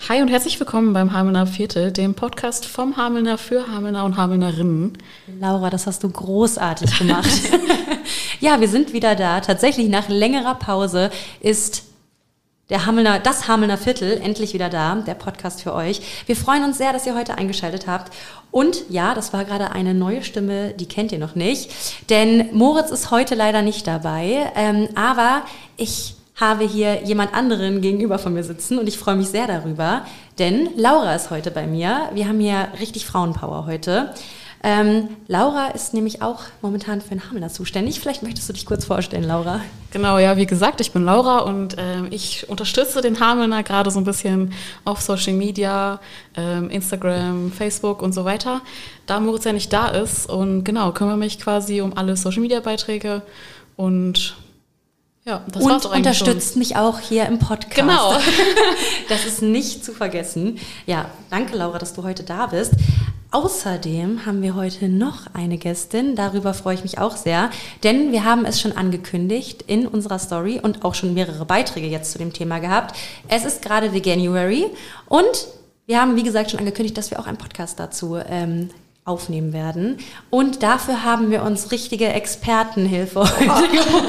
Hi und herzlich willkommen beim Hamelner Viertel, dem Podcast vom Hamelner für Hamelner und Hamelnerinnen. Laura, das hast du großartig gemacht. ja, wir sind wieder da. Tatsächlich nach längerer Pause ist der Hamelner, das Hamelner Viertel endlich wieder da, der Podcast für euch. Wir freuen uns sehr, dass ihr heute eingeschaltet habt. Und ja, das war gerade eine neue Stimme, die kennt ihr noch nicht, denn Moritz ist heute leider nicht dabei. Ähm, aber ich habe hier jemand anderen gegenüber von mir sitzen und ich freue mich sehr darüber, denn Laura ist heute bei mir. Wir haben hier richtig Frauenpower heute. Ähm, Laura ist nämlich auch momentan für den Hamelner zuständig. Vielleicht möchtest du dich kurz vorstellen, Laura. Genau, ja, wie gesagt, ich bin Laura und äh, ich unterstütze den Hamelner gerade so ein bisschen auf Social Media, äh, Instagram, Facebook und so weiter. Da Moritz ja nicht da ist und genau, kümmere mich quasi um alle Social Media Beiträge und ja, das und war's unterstützt schon. mich auch hier im Podcast. Genau. das ist nicht zu vergessen. Ja, danke Laura, dass du heute da bist. Außerdem haben wir heute noch eine Gästin, darüber freue ich mich auch sehr, denn wir haben es schon angekündigt in unserer Story und auch schon mehrere Beiträge jetzt zu dem Thema gehabt. Es ist gerade Veganuary und wir haben, wie gesagt, schon angekündigt, dass wir auch einen Podcast dazu ähm, aufnehmen werden. Und dafür haben wir uns richtige Expertenhilfe heute geholt.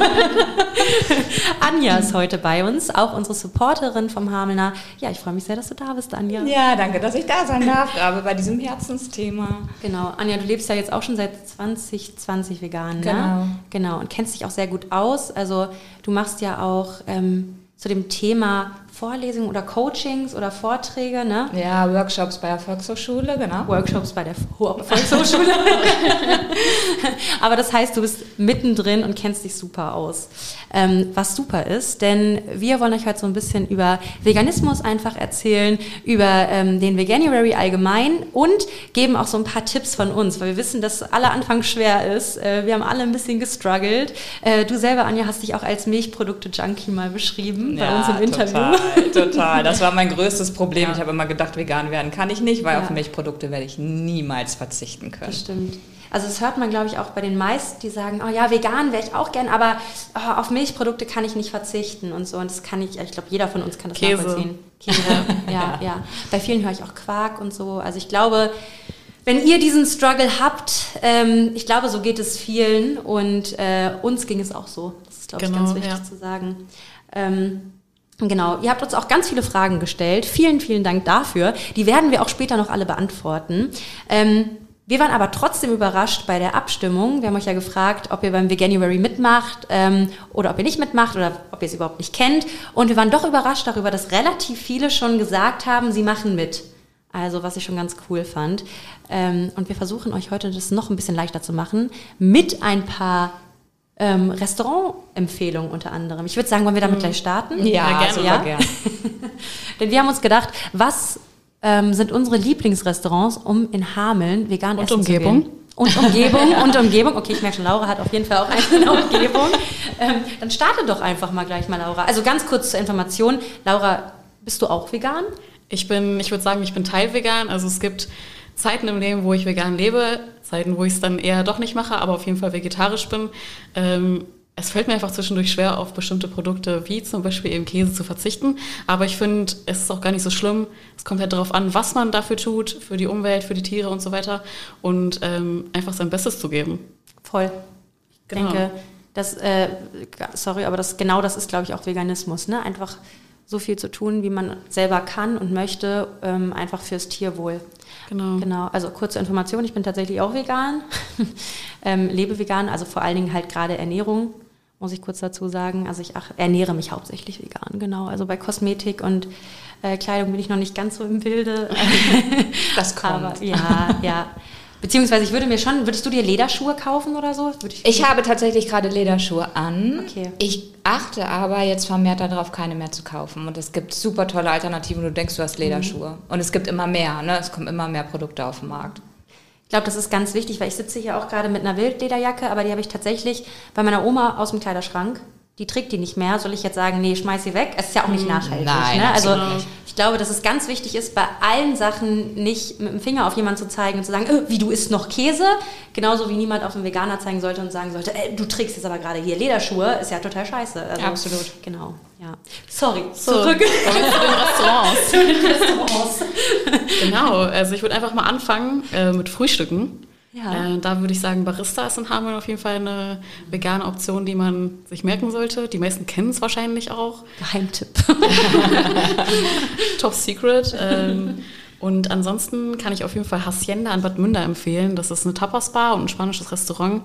Anja ist heute bei uns, auch unsere Supporterin vom Hamelner. Ja, ich freue mich sehr, dass du da bist, Anja. Ja, danke, dass ich da sein darf, gerade bei diesem Herzensthema. Genau, Anja, du lebst ja jetzt auch schon seit 2020 vegan, ne? Genau. Genau, und kennst dich auch sehr gut aus. Also du machst ja auch ähm, zu dem Thema Vorlesungen oder Coachings oder Vorträge, ne? Ja, Workshops bei der Volkshochschule, genau. Workshops bei der Volkshochschule. Aber das heißt, du bist mittendrin und kennst dich super aus. Ähm, was super ist, denn wir wollen euch heute so ein bisschen über Veganismus einfach erzählen, über ähm, den Veganuary allgemein und geben auch so ein paar Tipps von uns, weil wir wissen, dass aller Anfang schwer ist. Äh, wir haben alle ein bisschen gestruggelt. Äh, du selber, Anja, hast dich auch als Milchprodukte-Junkie mal beschrieben ja, bei uns im Interview. Total. Total, Das war mein größtes Problem. Ja. Ich habe immer gedacht, vegan werden kann ich nicht, weil ja. auf Milchprodukte werde ich niemals verzichten können. Das stimmt. Also das hört man, glaube ich, auch bei den meisten, die sagen, oh ja, vegan wäre ich auch gern, aber oh, auf Milchprodukte kann ich nicht verzichten und so. Und das kann ich, ich glaube, jeder von uns kann das Käse. nachvollziehen. Käse, ja, ja. Bei vielen höre ich auch Quark und so. Also ich glaube, wenn ihr diesen Struggle habt, ähm, ich glaube, so geht es vielen und äh, uns ging es auch so. Das ist, glaube genau, ich, ganz wichtig ja. zu sagen. Ähm, Genau, ihr habt uns auch ganz viele Fragen gestellt. Vielen, vielen Dank dafür. Die werden wir auch später noch alle beantworten. Ähm, wir waren aber trotzdem überrascht bei der Abstimmung. Wir haben euch ja gefragt, ob ihr beim Veganuary mitmacht ähm, oder ob ihr nicht mitmacht oder ob ihr es überhaupt nicht kennt. Und wir waren doch überrascht darüber, dass relativ viele schon gesagt haben, sie machen mit. Also was ich schon ganz cool fand. Ähm, und wir versuchen euch heute das noch ein bisschen leichter zu machen mit ein paar ähm, Restaurantempfehlungen unter anderem. Ich würde sagen, wollen wir damit mhm. gleich starten? Ja, ja gerne. Ja? gerne. Denn wir haben uns gedacht, was ähm, sind unsere Lieblingsrestaurants, um in Hameln vegan und essen Umgebung. zu gehen? Und Umgebung und Umgebung. Okay, ich merke schon, Laura hat auf jeden Fall auch eine Umgebung. Ähm, dann starte doch einfach mal gleich mal, Laura. Also ganz kurz zur Information. Laura, bist du auch vegan? Ich bin, ich würde sagen, ich bin teilvegan. Also es gibt Zeiten im Leben, wo ich vegan lebe, Zeiten, wo ich es dann eher doch nicht mache, aber auf jeden Fall vegetarisch bin. Ähm, es fällt mir einfach zwischendurch schwer, auf bestimmte Produkte wie zum Beispiel eben Käse zu verzichten. Aber ich finde, es ist auch gar nicht so schlimm. Es kommt halt darauf an, was man dafür tut, für die Umwelt, für die Tiere und so weiter. Und ähm, einfach sein Bestes zu geben. Voll. Ich genau. denke, das, äh, sorry, aber das genau das ist, glaube ich, auch Veganismus. Ne? Einfach so viel zu tun, wie man selber kann und möchte, ähm, einfach fürs Tierwohl. Genau. Genau. Also kurze Information, ich bin tatsächlich auch vegan, ähm, lebe vegan, also vor allen Dingen halt gerade Ernährung, muss ich kurz dazu sagen. Also ich ach, ernähre mich hauptsächlich vegan, genau. Also bei Kosmetik und äh, Kleidung bin ich noch nicht ganz so im Bilde. das kommt. Aber, ja, ja. Beziehungsweise ich würde mir schon, würdest du dir Lederschuhe kaufen oder so? Ich, ich, habe tatsächlich gerade Lederschuhe an. Okay. Ich achte aber jetzt vermehrt darauf, keine mehr zu kaufen. Und es gibt super tolle Alternativen. Du denkst, du hast Lederschuhe. Mhm. Und es gibt immer mehr. Ne? Es kommen immer mehr Produkte auf den Markt. Ich glaube, das ist ganz wichtig, weil ich sitze hier auch gerade mit einer Wildlederjacke, aber die habe ich tatsächlich bei meiner Oma aus dem Kleiderschrank. Die trägt die nicht mehr, soll ich jetzt sagen, nee, schmeiß sie weg? Es ist ja auch nicht nachhaltig. Nein, ne? Also nicht. ich glaube, dass es ganz wichtig ist, bei allen Sachen nicht mit dem Finger auf jemanden zu zeigen und zu sagen, äh, wie du isst noch Käse. Genauso wie niemand auf einen Veganer zeigen sollte und sagen sollte, äh, du trägst jetzt aber gerade hier Lederschuhe, ist ja total scheiße. Also, Absolut. Genau, ja. Sorry, So, zurück zu den Restaurants. zu den Restaurants. Genau, also ich würde einfach mal anfangen äh, mit Frühstücken. Ja. Äh, da würde ich sagen, Barista ist in Hameln auf jeden Fall eine vegane Option, die man sich merken sollte. Die meisten kennen es wahrscheinlich auch. Geheimtipp. Top Secret. Ähm, und ansonsten kann ich auf jeden Fall Hacienda in Bad Münder empfehlen. Das ist eine Tapas-Bar und ein spanisches Restaurant.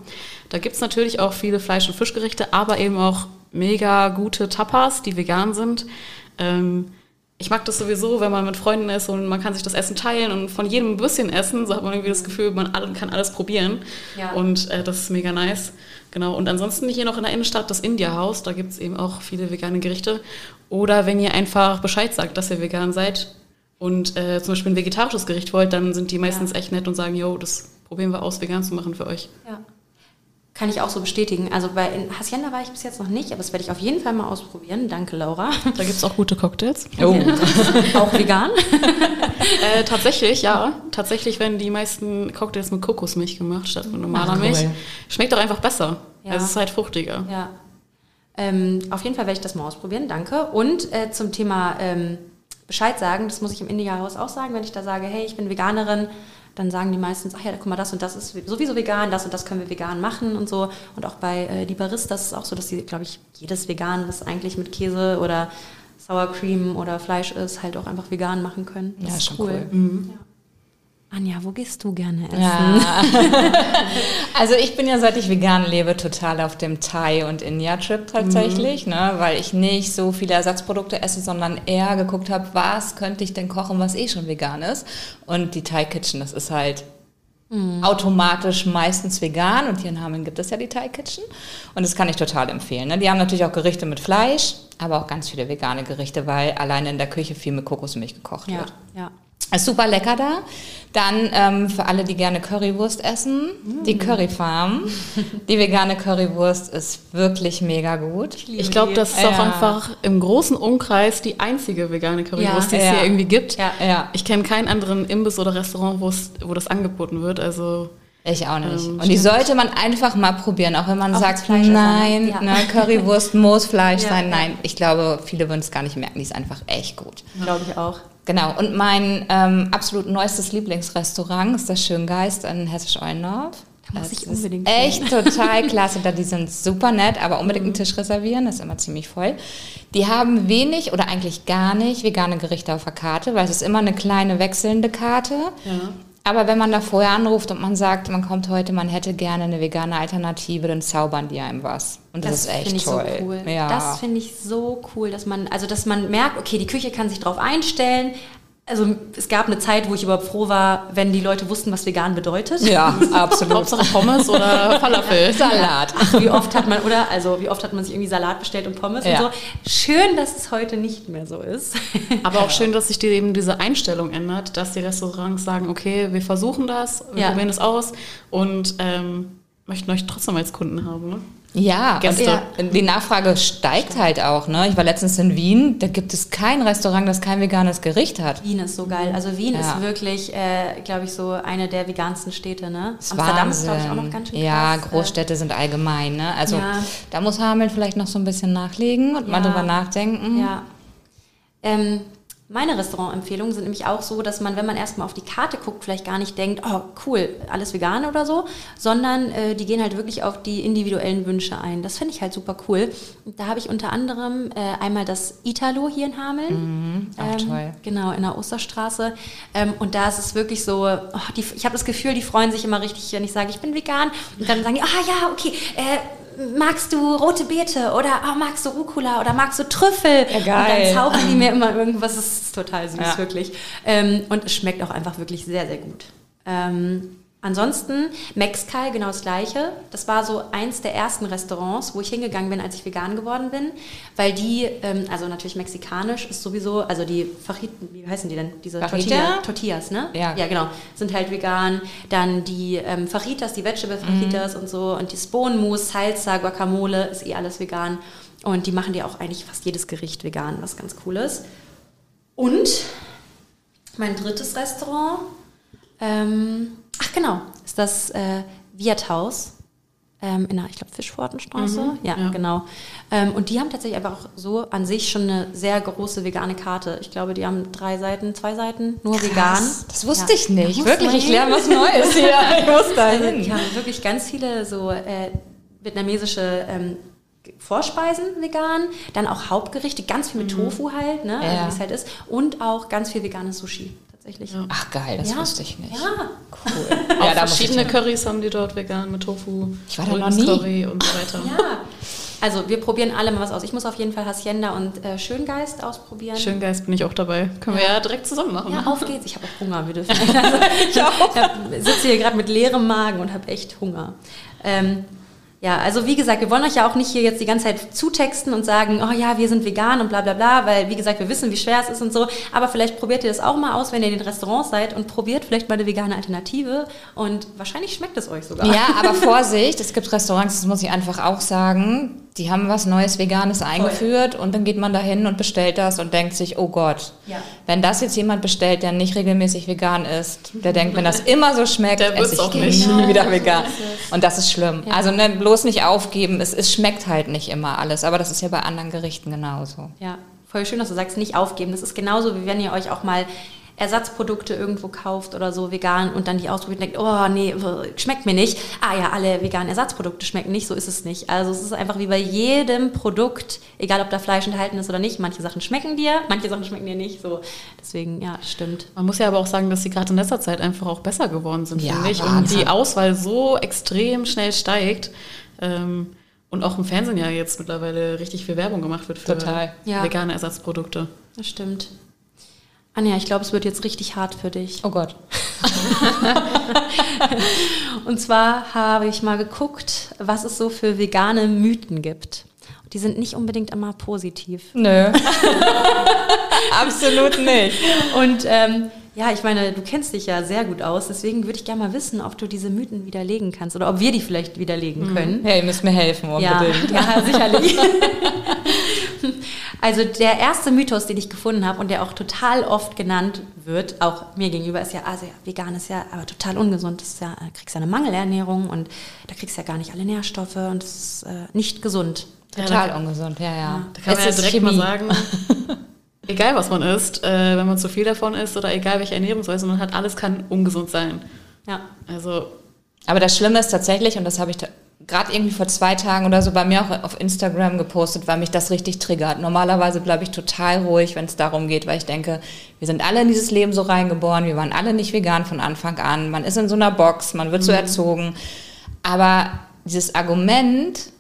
Da gibt es natürlich auch viele Fleisch- und Fischgerichte, aber eben auch mega gute Tapas, die vegan sind. Ähm, ich mag das sowieso, wenn man mit Freunden ist und man kann sich das Essen teilen und von jedem ein bisschen essen, so hat man irgendwie das Gefühl, man kann alles probieren. Ja. Und äh, das ist mega nice. Genau. Und ansonsten hier noch in der Innenstadt das India-Haus, da gibt es eben auch viele vegane Gerichte. Oder wenn ihr einfach Bescheid sagt, dass ihr vegan seid und äh, zum Beispiel ein vegetarisches Gericht wollt, dann sind die meistens echt nett und sagen, yo, das probieren wir aus, vegan zu machen für euch. Ja. Kann ich auch so bestätigen. Also bei in Hacienda war ich bis jetzt noch nicht, aber das werde ich auf jeden Fall mal ausprobieren. Danke, Laura. Da gibt es auch gute Cocktails. Oh. auch vegan. Äh, tatsächlich, ja. Tatsächlich werden die meisten Cocktails mit Kokosmilch gemacht statt mit normaler Ach, cool. Milch. Schmeckt doch einfach besser. Ja. Es ist halt fruchtiger. Ja. Ähm, auf jeden Fall werde ich das mal ausprobieren, danke. Und äh, zum Thema ähm, Bescheid sagen, das muss ich im India-Haus auch sagen, wenn ich da sage, hey, ich bin Veganerin, dann sagen die meistens, ach ja, guck mal, das und das ist sowieso vegan, das und das können wir vegan machen und so. Und auch bei äh, die Baristas ist es auch so, dass sie, glaube ich, jedes Vegan, was eigentlich mit Käse oder Sour Cream oder Fleisch ist, halt auch einfach vegan machen können. Das Ja, ist schon cool. cool. Ja. Anja, wo gehst du gerne essen? Ja. also ich bin ja seit ich vegan lebe total auf dem Thai und India Trip tatsächlich, ne, weil ich nicht so viele Ersatzprodukte esse, sondern eher geguckt habe, was könnte ich denn kochen, was eh schon vegan ist. Und die Thai Kitchen, das ist halt automatisch meistens vegan und hier in Hameln gibt es ja die Thai Kitchen und das kann ich total empfehlen. Ne? Die haben natürlich auch Gerichte mit Fleisch, aber auch ganz viele vegane Gerichte, weil alleine in der Küche viel mit Kokosmilch gekocht Ja, wird. ja. Ist super lecker da. Dann ähm, für alle, die gerne Currywurst essen, die Curry Farm. Die vegane Currywurst ist wirklich mega gut. Ich glaube, das ist auch Ja. einfach im großen Umkreis die einzige vegane Currywurst, Ja. die es Ja. hier irgendwie gibt. Ja. Ja, Ich kenne keinen anderen Imbiss oder Restaurant, wo es- wo das angeboten wird. Also ich auch nicht. Ähm, Und die sollte man einfach mal probieren, auch wenn man Auch sagt, Fleischesser, nein, ne? Ja. ne, Currywurst muss Fleisch Ja, sein. ja. Nein, ich glaube, viele würden es gar nicht merken. Die ist einfach echt gut. Glaube ich auch. Genau, und mein ähm, absolut neuestes Lieblingsrestaurant ist das Schöngeist in muss Das ich ist unbedingt Echt total klasse. Da die sind super nett, aber unbedingt einen Tisch reservieren, das ist immer ziemlich voll. Die haben wenig oder eigentlich gar nicht vegane Gerichte auf der Karte, weil es ist immer eine kleine wechselnde Karte. ja. Aber wenn man da vorher anruft und man sagt, man kommt heute, man hätte gerne eine vegane Alternative, dann zaubern die einem was. Und das, ist echt finde ich toll. so cool. Ja. Das finde ich so cool, dass man, also dass man merkt, okay, die Küche kann sich drauf einstellen. Also es gab eine Zeit, wo ich überhaupt froh war, wenn die Leute wussten, was vegan bedeutet. ja, absolut. Hauptsache Pommes oder Falafel. Salat. Wie oft hat man, oder? Also wie oft hat man sich irgendwie Salat bestellt und Pommes Ja. und so. Schön, dass es heute nicht mehr so ist. Aber auch schön, dass sich die, eben diese Einstellung ändert, dass die Restaurants sagen, okay, wir versuchen das, wir Ja. probieren es aus und ähm, möchten euch trotzdem als Kunden haben. Ne? Ja, Gäste. und die Nachfrage steigt halt auch. Ne? Ich war letztens in Wien, da gibt es kein Restaurant, das kein veganes Gericht hat. Wien ist so geil. Also Wien Ja. ist wirklich, äh, glaube ich, so eine der vegansten Städte. Ne? Das Amsterdam ist, Wahnsinn. glaube ich, auch noch ganz schön Ja, krass. Äh, Großstädte sind allgemein. Ne? Also Ja. da muss Hameln vielleicht noch so ein bisschen nachlegen und mal Ja. drüber nachdenken. Ja. Ähm, meine Restaurantempfehlungen sind nämlich auch so, dass man, wenn man erstmal auf die Karte guckt, vielleicht gar nicht denkt, oh cool, alles vegan oder so, sondern äh, die gehen halt wirklich auf die individuellen Wünsche ein. Das finde ich halt super cool. Und da habe ich unter anderem äh, einmal das Italo hier in Hameln. auch toll. Genau, in der Osterstraße. Ähm, und da ist es wirklich so, oh, die, ich habe das Gefühl, die freuen sich immer richtig, wenn ich sage, ich bin vegan. Und dann sagen die, ah ja, okay, äh, magst du rote Beete oder oh, magst du Rucola oder magst du Trüffel? Ja. Und dann zaubern die mir immer irgendwas, das ist total süß, Ja. wirklich. Ähm, und es schmeckt auch einfach wirklich sehr, sehr gut. Ähm, ansonsten, Mexcal, genau das Gleiche. Das war so eins der ersten Restaurants, wo ich hingegangen bin, als ich vegan geworden bin, weil die, ähm, also natürlich mexikanisch, ist sowieso, also die Fajiten, wie heißen die denn? Diese? Tortilla, Tortillas, ne? Ja. Ja, genau. Sind halt vegan. Dann die ähm, Fajitas, die Vegetable Fajitas und so. Und die Spohnmousse, Salsa, Guacamole, ist eh alles vegan. Und die machen dir auch eigentlich fast jedes Gericht vegan, was ganz cool ist. Und mein drittes Restaurant, ähm, ach genau, ist das äh, Wirthaus ähm, in der, ich glaube, Fischfortenstraße. Mhm, ja, ja. genau. Ähm, und die haben tatsächlich einfach auch so an sich schon eine sehr große vegane Karte. Ich glaube, die haben drei Seiten, zwei Seiten, nur vegan. Das wusste Ja. ich nicht. Muss Wirklich, ich lerne was Neues hier. Ich muss da Also, hin. die haben wirklich ganz viele so äh, vietnamesische ähm, Vorspeisen vegan, dann auch Hauptgerichte, ganz viel mit Tofu halt, ne, also Ja. wie es halt ist, und auch ganz viel veganes Sushi tatsächlich. Ja. Ach geil, das Ja. wusste ich nicht. Ja, Cool. Ja, ich verschiedene. Currys haben die dort vegan mit Tofu, Ich war da noch nie. Curry und so weiter. ja. Also wir probieren alle mal was aus. Ich muss auf jeden Fall Hacienda und äh, Schöngeist ausprobieren. Schöngeist bin ich auch dabei. Können wir ja direkt zusammen machen. Ja, auf geht's. Ich habe auch Hunger. Wir dürfen. Also, ich auch. sitze hier gerade mit leerem Magen und habe echt Hunger. Ähm, ja, also wie gesagt, wir wollen euch ja auch nicht hier jetzt die ganze Zeit zutexten und sagen, oh ja, wir sind vegan und bla bla bla, weil wie gesagt, wir wissen, wie schwer es ist und so. Aber vielleicht probiert ihr das auch mal aus, wenn ihr in den Restaurants seid und probiert vielleicht mal eine vegane Alternative und wahrscheinlich schmeckt es euch sogar. Ja, aber Vorsicht, es gibt Restaurants, das muss ich einfach auch sagen, die haben was Neues Veganes eingeführt und dann geht man dahin und bestellt das und denkt sich, oh Gott, Ja. wenn das jetzt jemand bestellt, der nicht regelmäßig vegan ist, der denkt, wenn das immer so schmeckt, Der esse ich auch nicht. nie wieder vegan. Und das ist schlimm. Ja. Also ne, bloß nicht aufgeben, es, es schmeckt halt nicht immer alles, aber das ist ja bei anderen Gerichten genauso. Ja, voll schön, dass du sagst, nicht aufgeben. Das ist genauso, wie wenn ihr euch auch mal Ersatzprodukte irgendwo kauft oder so vegan und dann die ausprobiert und denkt, oh nee, schmeckt mir nicht. Ah ja, alle veganen Ersatzprodukte schmecken nicht, so ist es nicht. Also es ist einfach wie bei jedem Produkt, egal ob da Fleisch enthalten ist oder nicht, manche Sachen schmecken dir, manche Sachen schmecken dir nicht. So. Deswegen, ja, stimmt. Man muss ja aber auch sagen, dass sie gerade in letzter Zeit einfach auch besser geworden sind, Ja, finde ich. Und die Auswahl so extrem schnell steigt. Ähm, und auch im Fernsehen ja jetzt mittlerweile richtig viel Werbung gemacht wird für Total. Ja. vegane Ersatzprodukte. Das stimmt. Anja, ich glaube, es wird jetzt richtig hart für dich. Oh Gott. Und zwar habe ich mal geguckt, was es so für vegane Mythen gibt. Die sind nicht unbedingt immer positiv. Nö. Absolut nicht. Und ähm, ja, ich meine, du kennst dich ja sehr gut aus, deswegen würde ich gerne mal wissen, ob du diese Mythen widerlegen kannst oder ob wir die vielleicht widerlegen können. Ja, ihr müsst mir helfen, Ja, unbedingt. ja, sicherlich. also der erste Mythos, den ich gefunden habe und der auch total oft genannt wird, auch mir gegenüber, ist ja, also ja, vegan ist ja aber total ungesund. Das ist ja, da kriegst du eine Mangelernährung und da kriegst du ja gar nicht alle Nährstoffe und das ist äh, nicht gesund. Total ungesund, ja, ja. Da kann man ja Es ist direkt mal Chemie. sagen, egal was man isst, äh, wenn man zu viel davon isst oder egal welche Ernährungsweise man hat, alles kann ungesund sein. Ja. Also Aber das Schlimme ist tatsächlich, und das habe ich gerade irgendwie vor zwei Tagen oder so bei mir auch auf Instagram gepostet, weil mich das richtig triggert. Normalerweise bleibe ich total ruhig, wenn es darum geht, weil ich denke, wir sind alle in dieses Leben so reingeboren, wir waren alle nicht vegan von Anfang an, man ist in so einer Box, man wird so erzogen. Aber dieses Argument,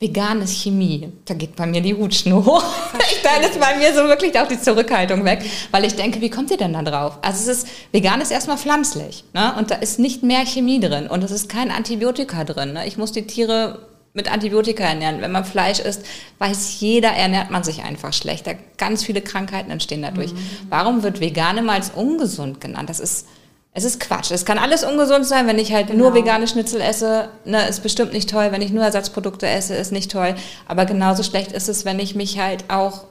vegan ist Chemie, da geht bei mir die Hutschnur hoch. Ich, da ist bei mir so wirklich auch die Zurückhaltung weg, weil ich denke, wie kommt ihr denn da drauf? Also es ist, vegan ist erstmal pflanzlich ne? und da ist nicht mehr Chemie drin und es ist kein Antibiotika drin. Ne? Ich muss die Tiere mit Antibiotika ernähren. Wenn man Fleisch isst, weiß jeder, ernährt man sich einfach schlechter. Ganz viele Krankheiten entstehen dadurch. Warum wird vegan immer als ungesund genannt? Das ist, es ist Quatsch. Es kann alles ungesund sein, wenn ich halt nur vegane Schnitzel esse, ne, ist bestimmt nicht toll. Wenn ich nur Ersatzprodukte esse, ist nicht toll. Aber genauso schlecht ist es, wenn ich mich halt auch,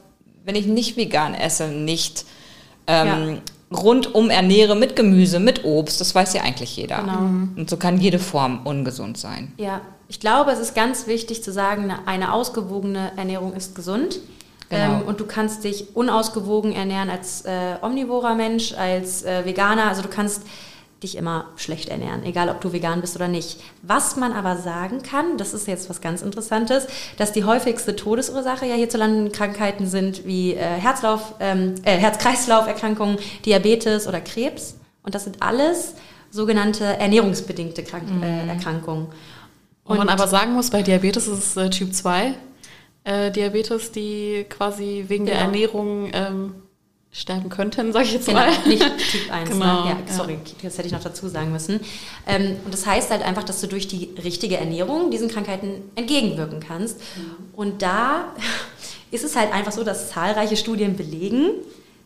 wenn ich nicht vegan esse, nicht ähm, rundum ernähre mit Gemüse, mit Obst. Das weiß ja eigentlich jeder. Genau. Und so kann jede Form ungesund sein. Ja, ich glaube, es ist ganz wichtig zu sagen, eine ausgewogene Ernährung ist gesund. Genau. Ähm, und du kannst dich unausgewogen ernähren als äh, omnivorer Mensch, als äh, Veganer. Also du kannst dich immer schlecht ernähren, egal ob du vegan bist oder nicht. Was man aber sagen kann, das ist jetzt was ganz Interessantes, dass die häufigste Todesursache ja hierzulande Krankheiten sind wie äh, Herzlauf, ähm, äh, Herz-Kreislauf-Erkrankungen, Diabetes oder Krebs. Und das sind alles sogenannte ernährungsbedingte Krank äh, Erkrankungen. Wo man Und- aber sagen muss, bei Diabetes ist es äh, Typ 2 äh, Diabetes, die quasi wegen der Genau. Ernährung ähm, sterben könnten, sage ich jetzt Genau, mal. nicht Typ 1. Genau, ne? ja, ja. sorry, das hätte ich noch dazu sagen müssen. Ähm, und das heißt halt einfach, dass du durch die richtige Ernährung diesen Krankheiten entgegenwirken kannst. Und da ist es halt einfach so, dass zahlreiche Studien belegen,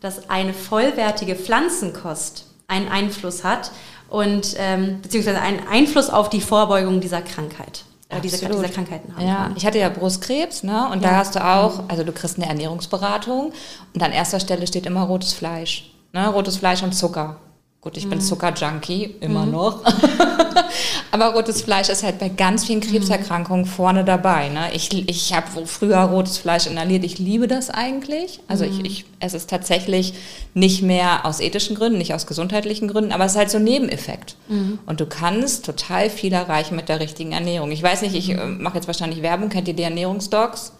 dass eine vollwertige Pflanzenkost einen Einfluss hat und ähm, beziehungsweise einen Einfluss auf die Vorbeugung dieser Krankheit. Äh, diese, diese Krankheiten haben. Ja, ich hatte ja Brustkrebs, ne? Und ja. da hast du auch, also du kriegst eine Ernährungsberatung und an erster Stelle steht immer rotes Fleisch. Ne? Rotes Fleisch und Zucker. Gut, ich mhm. bin Zuckerjunkie, immer mhm. noch. Aber rotes Fleisch ist halt bei ganz vielen Krebserkrankungen mhm. vorne dabei. Ne? Ich, ich habe früher rotes Fleisch inhaliert. Ich liebe das eigentlich. Also ich, mhm. ich esse es tatsächlich nicht mehr aus ethischen Gründen, nicht aus gesundheitlichen Gründen, aber es ist halt so ein Nebeneffekt. Mhm. Und du kannst total viel erreichen mit der richtigen Ernährung. Ich weiß nicht, ich äh, mache jetzt wahrscheinlich Werbung. Kennt ihr die Ernährungsdocs?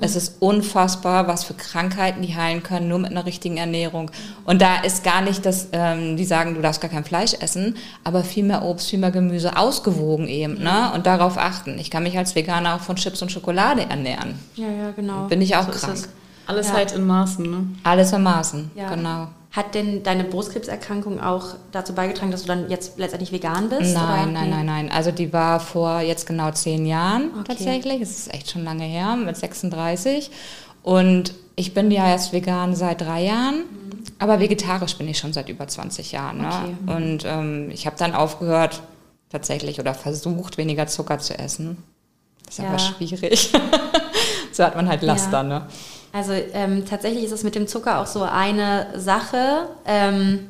Es ist unfassbar, was für Krankheiten die heilen können, nur mit einer richtigen Ernährung. Und da ist gar nicht, dass ähm, die sagen, du darfst gar kein Fleisch essen, aber viel mehr Obst, viel mehr Gemüse, ausgewogen eben. Ne? Und darauf achten. Ich kann mich als Veganer auch von Chips und Schokolade ernähren. Ja, ja, genau. Bin ich auch so krank. Alles ja. halt in Maßen, ne? Alles in Maßen, ja. genau. Hat denn deine Brustkrebserkrankung auch dazu beigetragen, dass du dann jetzt letztendlich vegan bist? Nein, nein, nein, nein. Also die war vor jetzt genau zehn Jahren okay. tatsächlich. Es ist echt schon lange her, mit 36. Und ich bin ja erst vegan seit drei Jahren, mhm. aber vegetarisch bin ich schon seit über 20 Jahren. Ne? Okay. Mhm. Und ähm, ich habe dann aufgehört, tatsächlich, oder versucht, weniger Zucker zu essen. Das ist ja. aber schwierig. so hat man halt Laster, ja. ne? Also ähm, tatsächlich ist es mit dem Zucker auch so eine Sache, ähm,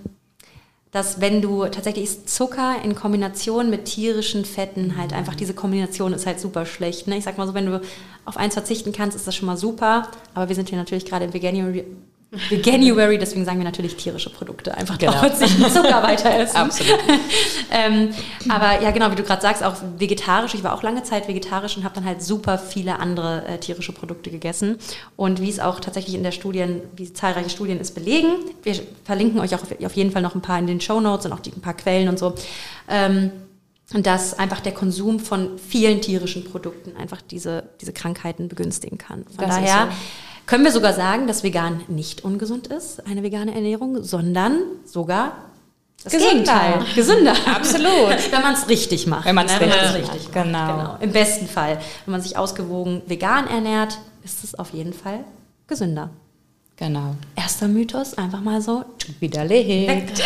dass wenn du tatsächlich ist Zucker in Kombination mit tierischen Fetten halt einfach diese Kombination ist halt super schlecht. Ne? Ich sag mal so, wenn du auf eins verzichten kannst, ist das schon mal super. Aber wir sind hier natürlich gerade im Veganuary January, deswegen sagen wir natürlich tierische Produkte, einfach genau. damit sie Zucker weiter essen. Absolut. ähm, aber ja, genau, wie du gerade sagst, auch vegetarisch. Ich war auch lange Zeit vegetarisch und habe dann halt super viele andere äh, tierische Produkte gegessen. Und wie es auch tatsächlich in der Studien, wie zahlreiche Studien es belegen, wir verlinken euch auch auf jeden Fall noch ein paar in den Show Notes und auch die, ein paar Quellen und so. Ähm, dass einfach der Konsum von vielen tierischen Produkten einfach diese, diese Krankheiten begünstigen kann. Von das daher können wir sogar sagen, dass vegan nicht ungesund ist, eine vegane Ernährung, sondern sogar das Gesünder. Gegenteil. Gesünder. Absolut. Wenn man es richtig macht. Wenn man es ne? richtig, richtig macht. Genau. genau. Im besten Fall. Wenn man sich ausgewogen vegan ernährt, ist es auf jeden Fall gesünder. Genau. Erster Mythos, einfach mal so widerlegt.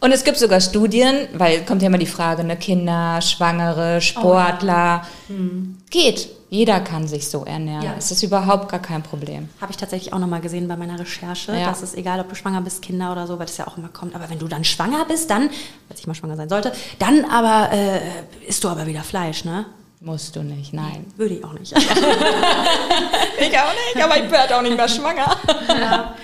Und es gibt sogar Studien, weil kommt ja immer die Frage, ne, Kinder, Schwangere, Sportler. Oh, ja. hm. Geht. Jeder kann sich so ernähren. Ja. Es ist überhaupt gar kein Problem. Habe ich tatsächlich auch nochmal gesehen bei meiner Recherche, ja. dass es egal, ob du schwanger bist, Kinder oder so, weil das ja auch immer kommt. Aber wenn du dann schwanger bist, dann, falls ich mal schwanger sein sollte, dann aber äh, isst du aber wieder Fleisch, ne? Musst du nicht, nein. Würde ich auch nicht. ich auch nicht, aber ich werde auch nicht mehr schwanger. Ja.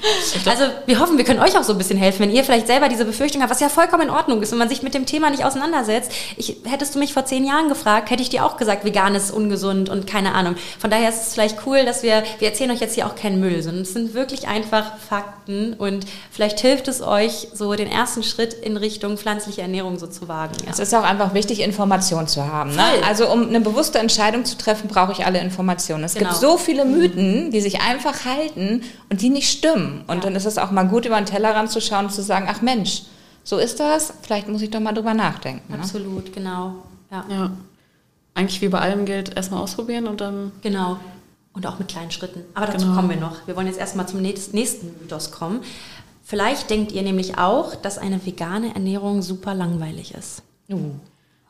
Also wir hoffen, wir können euch auch so ein bisschen helfen, wenn ihr vielleicht selber diese Befürchtung habt, was ja vollkommen in Ordnung ist, wenn man sich mit dem Thema nicht auseinandersetzt. Ich, hättest du mich vor zehn Jahren gefragt, hätte ich dir auch gesagt, vegan ist ungesund und keine Ahnung. Von daher ist es vielleicht cool, dass wir, wir erzählen euch jetzt hier auch keinen Müll, sondern es sind wirklich einfach Fakten und vielleicht hilft es euch, so den ersten Schritt in Richtung pflanzliche Ernährung so zu wagen. Ja. Es ist auch einfach wichtig, Informationen zu haben. Ne? Also um eine bewusste Entscheidung zu treffen, brauche ich alle Informationen. Es genau. gibt so viele Mythen, die sich einfach halten und die nicht stimmen. Und ja. dann ist es auch mal gut, über den Tellerrand zu schauen und zu sagen, ach Mensch, so ist das, vielleicht muss ich doch mal drüber nachdenken. Ne? Absolut, ne? genau. Ja. ja. Eigentlich wie bei allem gilt, erstmal ausprobieren und dann... Genau. Und auch mit kleinen Schritten. Aber dazu genau. kommen wir noch. Wir wollen jetzt erstmal zum nächsten Mythos kommen. Vielleicht denkt ihr nämlich auch, dass eine vegane Ernährung super langweilig ist. Uh.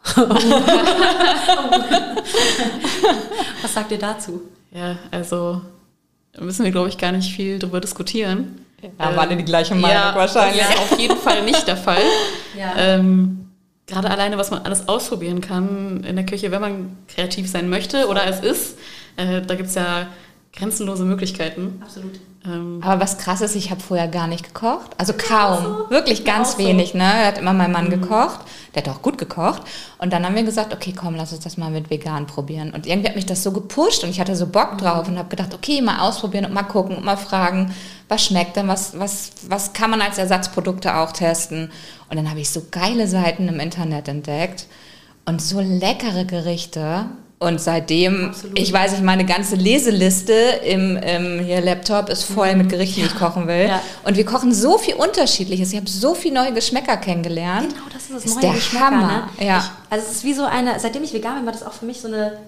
Was sagt ihr dazu? Ja, also müssen wir, glaube ich, gar nicht viel darüber diskutieren. Ja, ähm, waren die gleiche Meinung ja, wahrscheinlich. Das ist auf jeden Fall nicht der Fall. Ja. Ähm, gerade alleine, was man alles ausprobieren kann in der Küche, wenn man kreativ sein möchte oder es ist, äh, da gibt es ja grenzenlose Möglichkeiten. Absolut. Ähm, Aber was krass ist, ich habe vorher gar nicht gekocht. Also kaum. So. Wirklich ganz wenig. So. Ne? Da hat immer mein Mann mhm. gekocht. Der hat auch gut gekocht. Und dann haben wir gesagt, okay, komm, lass uns das mal mit vegan probieren. Und irgendwie hat mich das so gepusht und ich hatte so Bock mhm. drauf und habe gedacht, okay, mal ausprobieren und mal gucken und mal fragen, was schmeckt denn, was, was, was kann man als Ersatzprodukte auch testen. Und dann habe ich so geile Seiten im Internet entdeckt und so leckere Gerichte. Und seitdem, Absolut. ich weiß nicht, meine ganze Leseliste im, im hier Laptop ist voll mhm. mit Gerichten, die ich kochen will. Ja. Und wir kochen so viel Unterschiedliches. Ich habe so viele neue Geschmäcker kennengelernt. Genau, das ist das, das neue ist Geschmäcker. Hammer. Ne? Ja. Ich, also es ist wie so eine, seitdem ich vegan bin, war das auch für mich so eine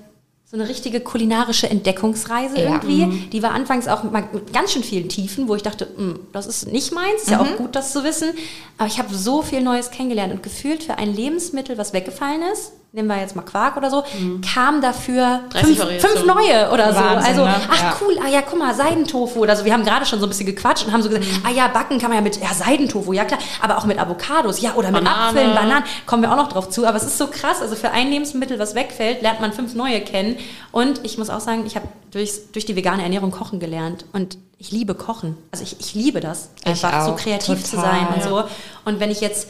so eine richtige kulinarische Entdeckungsreise ja. irgendwie. Mhm. Die war anfangs auch mit ganz schön vielen Tiefen, wo ich dachte, hm, das ist nicht meins, ist mhm. ja auch gut, das zu wissen. Aber ich habe so viel Neues kennengelernt und gefühlt für ein Lebensmittel, was weggefallen ist, nehmen wir jetzt mal Quark oder so, kamen dafür 30 fünf, fünf neue oder so. Wahnsinn, also, ne? ach Ja. cool, ah ja, guck mal, Seidentofu oder so. Wir haben gerade schon so ein bisschen gequatscht und haben so gesagt, Mhm. ah ja, backen kann man ja mit ja, Seidentofu, ja klar, aber auch mit Avocados, ja, oder mit Banane. Apfeln, Bananen, kommen wir auch noch drauf zu. Aber es ist so krass, also für ein Lebensmittel, was wegfällt, lernt man fünf neue kennen. Und ich muss auch sagen, ich habe durch, durch die vegane Ernährung Kochen gelernt und ich liebe Kochen. Also ich, ich liebe das, einfach so kreativ zu total, sein und ja. so. Und wenn ich jetzt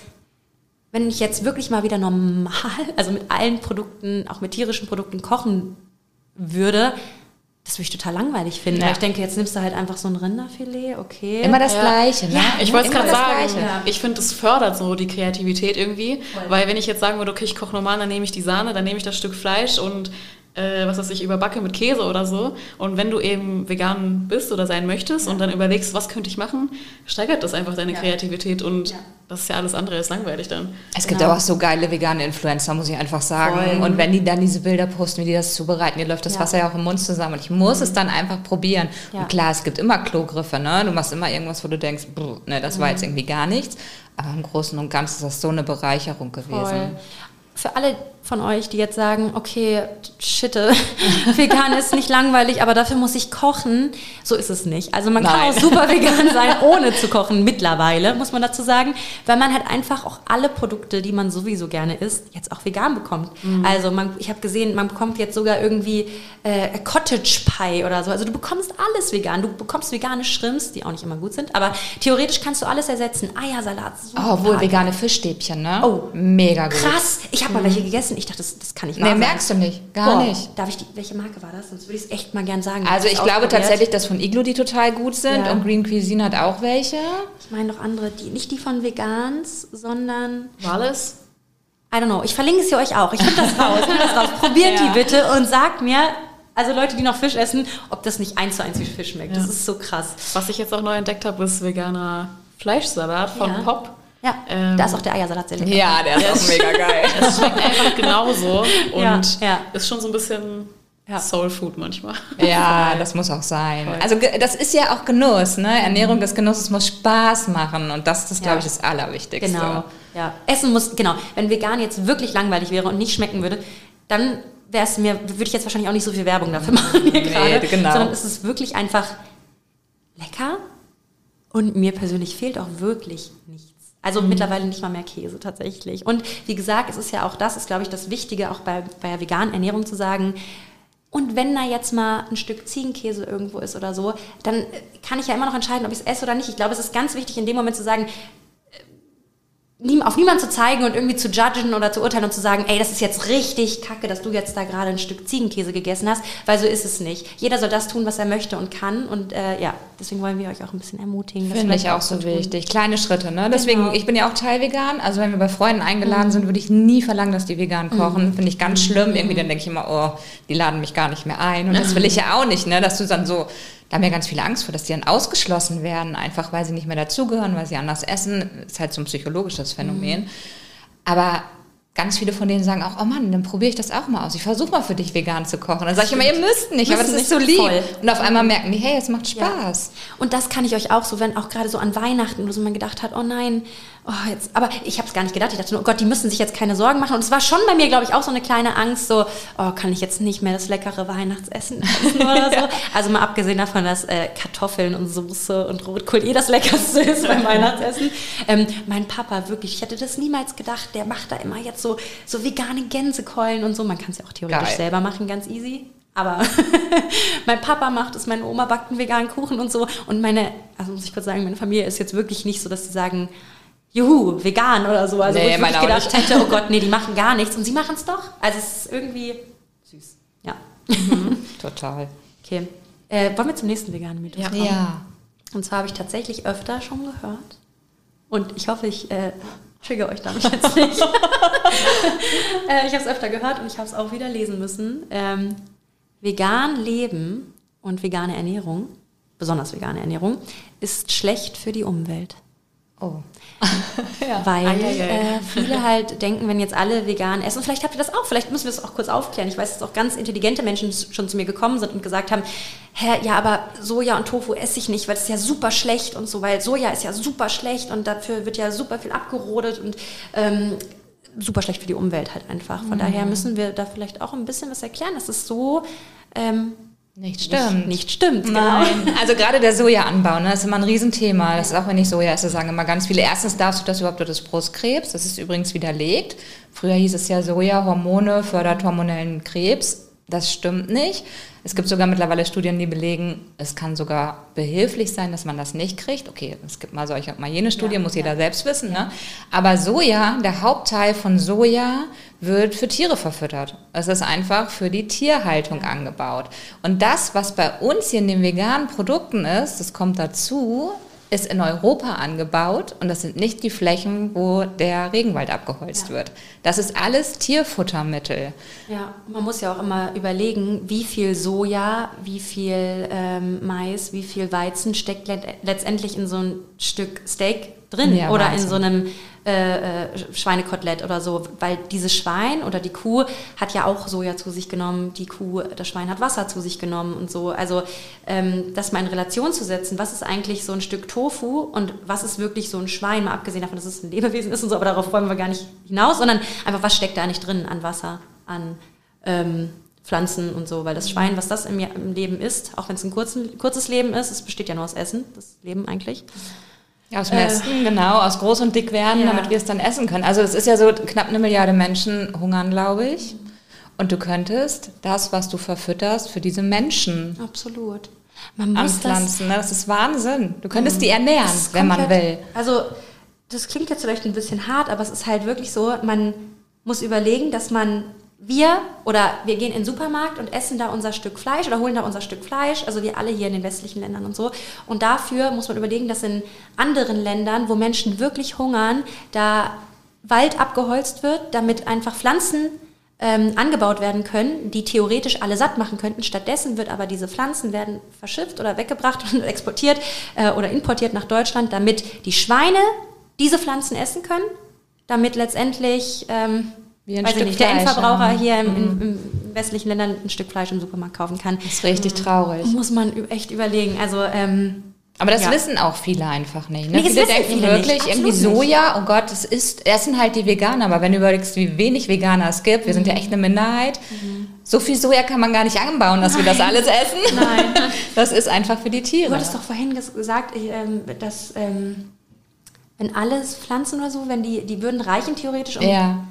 wenn ich jetzt wirklich mal wieder normal, also mit allen Produkten, auch mit tierischen Produkten kochen würde, das würde ich total langweilig finden. Ja. Ich denke, jetzt nimmst du halt einfach so ein Rinderfilet, okay. Immer das Ja. Gleiche, ne? Ich wollte es gerade das sagen, Gleiche. Ja. ich finde, es fördert so die Kreativität irgendwie, weil wenn ich jetzt sagen würde, okay, ich koche normal, dann nehme ich die Sahne, dann nehme ich das Stück Fleisch und äh, was weiß ich, überbacke mit Käse oder so. Und wenn du eben vegan bist oder sein möchtest und dann überlegst, was könnte ich machen, steigert das einfach deine Ja. Kreativität und Ja. das ist ja alles andere als langweilig dann. Es gibt Genau. aber auch so geile vegane Influencer, muss ich einfach sagen. Voll. Und wenn die dann diese Bilder posten, wie die das zubereiten, dir läuft das Ja. Wasser ja auch im Mund zusammen. Und ich muss es dann einfach probieren. Ja. Und klar, es gibt immer Klogriffe, ne? Du machst immer irgendwas, wo du denkst, ne, das war jetzt irgendwie gar nichts. Aber im Großen und Ganzen ist das so eine Bereicherung gewesen. Voll. Für alle von euch, die jetzt sagen, okay, shitte, vegan ist nicht langweilig, aber dafür muss ich kochen, so ist es nicht. Also man kann Nein. auch super vegan sein, ohne zu kochen, mittlerweile, muss man dazu sagen, weil man halt einfach auch alle Produkte, die man sowieso gerne isst, jetzt auch vegan bekommt. Also man, ich habe gesehen, man bekommt jetzt sogar irgendwie äh, Cottage Pie oder so. Also du bekommst alles vegan. Du bekommst vegane Shrimps, die auch nicht immer gut sind, aber theoretisch kannst du alles ersetzen. Eiersalat, super. Oh, obwohl vegane Fischstäbchen, ne? Oh. Mega gut. Krass, ich habe mal welche gegessen. Ich dachte, das, das kann nicht Nee, merkst du nicht. Gar Boah, nicht. Darf ich die, welche Marke war das? Sonst würde ich es echt mal gern sagen. Also ich glaube tatsächlich, dass von Iglo die total gut sind Ja. und Green Cuisine hat auch welche. Ich meine noch andere, die, nicht die von Vegans, sondern, Wales? I don't know, ich verlinke es hier euch auch. Ich finde das raus, ich das raus. Probiert Ja. die bitte und sagt mir, also Leute, die noch Fisch essen, ob das nicht eins zu eins wie Fisch schmeckt. Das Ja. ist so krass. Was ich jetzt auch neu entdeckt habe, ist veganer Fleischsalat von Ja. Pop. Ja, Ähm, da ist auch der Eiersalat sehr lecker. Ja, der ist auch mega geil. Es schmeckt einfach genauso und Ja, ja. ist schon so ein bisschen Ja. Soul Food manchmal. Ja, das muss auch sein. Voll. Also das ist ja auch Genuss, ne? Ernährung ist Genuss, es muss Spaß machen und das ist, glaube Ja. ich, das Allerwichtigste. Genau. Ja. Essen muss, genau. Wenn vegan jetzt wirklich langweilig wäre und nicht schmecken würde, dann wäre es mir, würde ich jetzt wahrscheinlich auch nicht so viel Werbung dafür machen hier Nee, gerade. genau. Sondern es ist wirklich einfach lecker und mir persönlich fehlt auch wirklich nichts. Also mittlerweile nicht mal mehr Käse tatsächlich. Und wie gesagt, es ist ja auch das, ist glaube ich das Wichtige auch bei, bei der veganen Ernährung zu sagen, und wenn da jetzt mal ein Stück Ziegenkäse irgendwo ist oder so, dann äh, kann ich ja immer noch entscheiden, ob ich es esse oder nicht. Ich glaube, es ist ganz wichtig in dem Moment zu sagen, auf niemanden zu zeigen und irgendwie zu judgen oder zu urteilen und zu sagen, ey, das ist jetzt richtig kacke, dass du jetzt da gerade ein Stück Ziegenkäse gegessen hast, weil so ist es nicht. Jeder soll das tun, was er möchte und kann und äh, ja, deswegen wollen wir euch auch ein bisschen ermutigen. das Finde ich auch so tun. wichtig. Kleine Schritte, ne? Deswegen, Genau. ich bin ja auch teilvegan. Also wenn wir bei Freunden eingeladen sind, würde ich nie verlangen, dass die vegan kochen. Finde ich ganz schlimm. Irgendwie dann denke ich immer, oh, die laden mich gar nicht mehr ein. Und das will ich ja auch nicht, ne? Dass du dann so, da haben ja ganz viele Angst vor, dass die dann ausgeschlossen werden, einfach weil sie nicht mehr dazugehören, weil sie anders essen. Ist halt so ein psychologisches Phänomen. Aber ganz viele von denen sagen auch, oh Mann, dann probiere ich das auch mal aus. Ich versuche mal für dich vegan zu kochen. Dann sage ich immer, ihr müsst nicht, aber das Müssen ist so nicht, lieb. voll. Und auf einmal merken die, hey, es macht Ja. Spaß. Und das kann ich euch auch so, wenn auch gerade so an Weihnachten oder so man gedacht hat, oh nein, oh jetzt, aber ich habe es gar nicht gedacht. Ich dachte nur, oh Gott, die müssen sich jetzt keine Sorgen machen. Und es war schon bei mir, glaube ich, auch so eine kleine Angst, so, oh, kann ich jetzt nicht mehr das leckere Weihnachtsessen essen oder so. Also mal abgesehen davon, dass äh, Kartoffeln und Soße und Rotkohl eh das Leckerste ist beim Weihnachtsessen. Ähm, mein Papa, wirklich, ich hätte das niemals gedacht, der macht da immer jetzt so, so vegane Gänsekeulen und so. Man kann es ja auch theoretisch Geil. selber machen, ganz easy. Aber mein Papa macht es, meine Oma backt einen veganen Kuchen und so. Und meine, also muss ich kurz sagen, meine Familie ist jetzt wirklich nicht so, dass sie sagen, juhu, vegan oder so. Also Nee, wo ich wirklich gedacht hätte, oh Gott, nee, die machen gar nichts. Und sie machen es doch. Also es ist irgendwie süß. Ja. Total. Okay. Äh, wollen wir zum nächsten veganen Mythos Ja. kommen? Ja. Und zwar habe ich tatsächlich öfter schon gehört. Und ich hoffe, ich äh, trigger euch damit jetzt nicht. äh, ich habe es öfter gehört und ich habe es auch wieder lesen müssen. Ähm, vegan leben und vegane Ernährung, besonders vegane Ernährung, ist schlecht für die Umwelt. Oh. Weil Eieiei. äh, viele halt denken, wenn jetzt alle vegan essen, vielleicht habt ihr das auch, vielleicht müssen wir es auch kurz aufklären. Ich weiß, dass auch ganz intelligente Menschen schon zu mir gekommen sind und gesagt haben, hä, ja, aber Soja und Tofu esse ich nicht, weil es ist ja super schlecht und so, weil Soja ist ja super schlecht und dafür wird ja super viel abgerodet und ähm, super schlecht für die Umwelt halt einfach. Von mhm. daher müssen wir da vielleicht auch ein bisschen was erklären. Das ist so ähm, nicht stimmt. Nicht, nicht stimmt, genau. Nein. Also gerade der Sojaanbau, ne, das ist immer ein Riesenthema. Das ist auch, wenn ich Soja esse, sagen immer ganz viele. Erstens darfst du das überhaupt durch das Brustkrebs. Das ist übrigens widerlegt. Früher hieß es ja Soja, Hormone, fördert hormonellen Krebs. Das stimmt nicht. Es gibt sogar mittlerweile Studien, die belegen, es kann sogar behilflich sein, dass man das nicht kriegt. Okay, es gibt mal solche, mal jene Studie, ja, muss jeder ja. selbst wissen. Ne? Aber Soja, der Hauptteil von Soja wird für Tiere verfüttert. Es ist einfach für die Tierhaltung angebaut. Und das, was bei uns hier in den veganen Produkten ist, das kommt dazu, ist in Europa angebaut und das sind nicht die Flächen, wo der Regenwald abgeholzt ja. wird. Das ist alles Tierfuttermittel. Ja, man muss ja auch immer überlegen, wie viel Soja, wie viel ähm, Mais, wie viel Weizen steckt letztendlich in so ein Stück Steak drin ja, oder in so einem äh, äh, Schweinekotelett oder so, weil dieses Schwein oder die Kuh hat ja auch Soja zu sich genommen, die Kuh, das Schwein hat Wasser zu sich genommen und so. Also ähm, das mal in Relation zu setzen, was ist eigentlich so ein Stück Tofu und was ist wirklich so ein Schwein, mal abgesehen davon, dass es ein Lebewesen ist und so, aber darauf wollen wir gar nicht hinaus, sondern einfach, was steckt da eigentlich drin an Wasser, an ähm, Pflanzen und so, weil das Schwein, was das im, im Leben ist, auch wenn es ein kurzen, kurzes Leben ist, es besteht ja nur aus Essen, das Leben eigentlich. Aus Mästen, äh, genau, aus groß und dick werden, ja. damit wir es dann essen können. Also es ist ja so, knapp eine Milliarde Menschen hungern, glaube ich. Und du könntest das, was du verfütterst, für diese Menschen Absolut. Man anpflanzen. Das, ne? das ist Wahnsinn. Du könntest mhm. die ernähren, wenn man will. Also das klingt jetzt vielleicht ein bisschen hart, aber es ist halt wirklich so, man muss überlegen, dass man wir oder wir gehen in den Supermarkt und essen da unser Stück Fleisch oder holen da unser Stück Fleisch, also wir alle hier in den westlichen Ländern und so. Und dafür muss man überlegen, dass in anderen Ländern, wo Menschen wirklich hungern, da Wald abgeholzt wird, damit einfach Pflanzen ähm, angebaut werden können, die theoretisch alle satt machen könnten. Stattdessen wird aber diese Pflanzen werden verschifft oder weggebracht und exportiert äh, oder importiert nach Deutschland, damit die Schweine diese Pflanzen essen können, damit letztendlich ähm, wie ein Weiß Stück der Endverbraucher ja. hier im, mhm. im, westlichen Ländern ein Stück Fleisch im Supermarkt kaufen kann. Das ist richtig mhm. traurig. Muss man echt überlegen. Also ähm, aber das ja. wissen auch viele einfach nicht. Ne? Nee, viele denken viele wirklich nicht. irgendwie Soja, oh Gott, das ist, essen halt die Veganer. Aber wenn du überlegst, wie wenig Veganer es gibt, wir sind ja echt eine Minderheit. Mhm. So viel Soja kann man gar nicht anbauen, dass Nein. wir das alles essen. Nein. Das ist einfach für die Tiere. Du hattest doch vorhin gesagt, ähm, dass ähm, wenn alles Pflanzen oder so, wenn die, die würden reichen theoretisch, um ja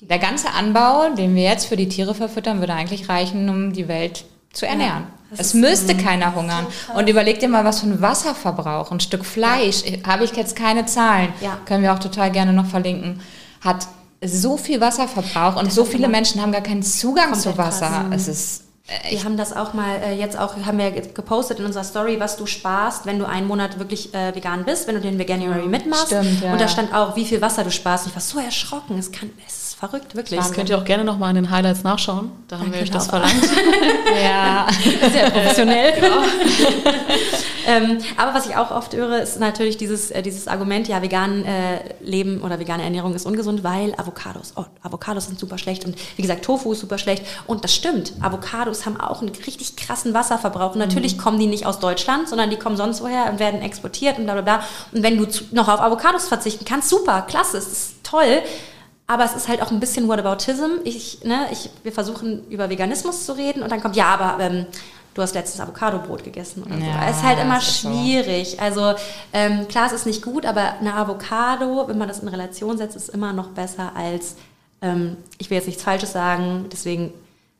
der ganze Anbau, den wir jetzt für die Tiere verfüttern, würde eigentlich reichen, um die Welt zu ernähren. Ja, es müsste so keiner hungern. So und überleg dir mal, was für ein Wasserverbrauch, ein Stück Fleisch, ja. habe ich jetzt keine Zahlen, ja. können wir auch total gerne noch verlinken, hat so viel Wasserverbrauch und das so viele Menschen haben gar keinen Zugang zu Wasser. Es ist äh, wir haben das auch mal äh, jetzt auch, haben wir gepostet in unserer Story, was du sparst, wenn du einen Monat wirklich äh, vegan bist, wenn du den Veganuary mitmachst. Stimmt, ja. Und da stand auch, wie viel Wasser du sparst. Und ich war so erschrocken. Es kann, es verrückt, wirklich. Das könnt ihr auch gerne nochmal in den Highlights nachschauen. Da haben wir euch das verlangt. ja, sehr professionell. Genau. ähm, aber was ich auch oft höre, ist natürlich dieses, äh, dieses Argument, ja, vegan äh, Leben oder vegane Ernährung ist ungesund, weil Avocados, oh, Avocados sind super schlecht und wie gesagt, Tofu ist super schlecht. Und das stimmt, Avocados haben auch einen richtig krassen Wasserverbrauch. Und natürlich mhm. kommen die nicht aus Deutschland, sondern die kommen sonst woher und werden exportiert und bla bla bla. Und wenn du noch auf Avocados verzichten kannst, super, klasse, es ist toll. Aber es ist halt auch ein bisschen Whataboutism. Ich, ne, ich, wir versuchen über Veganismus zu reden und dann kommt, ja, aber ähm, du hast letztes Avocado-Brot gegessen oder ja, so. Es ist halt immer schwierig. So. Also ähm, klar, es ist nicht gut, aber eine Avocado, wenn man das in Relation setzt, ist immer noch besser als, ähm, ich will jetzt nichts Falsches sagen, deswegen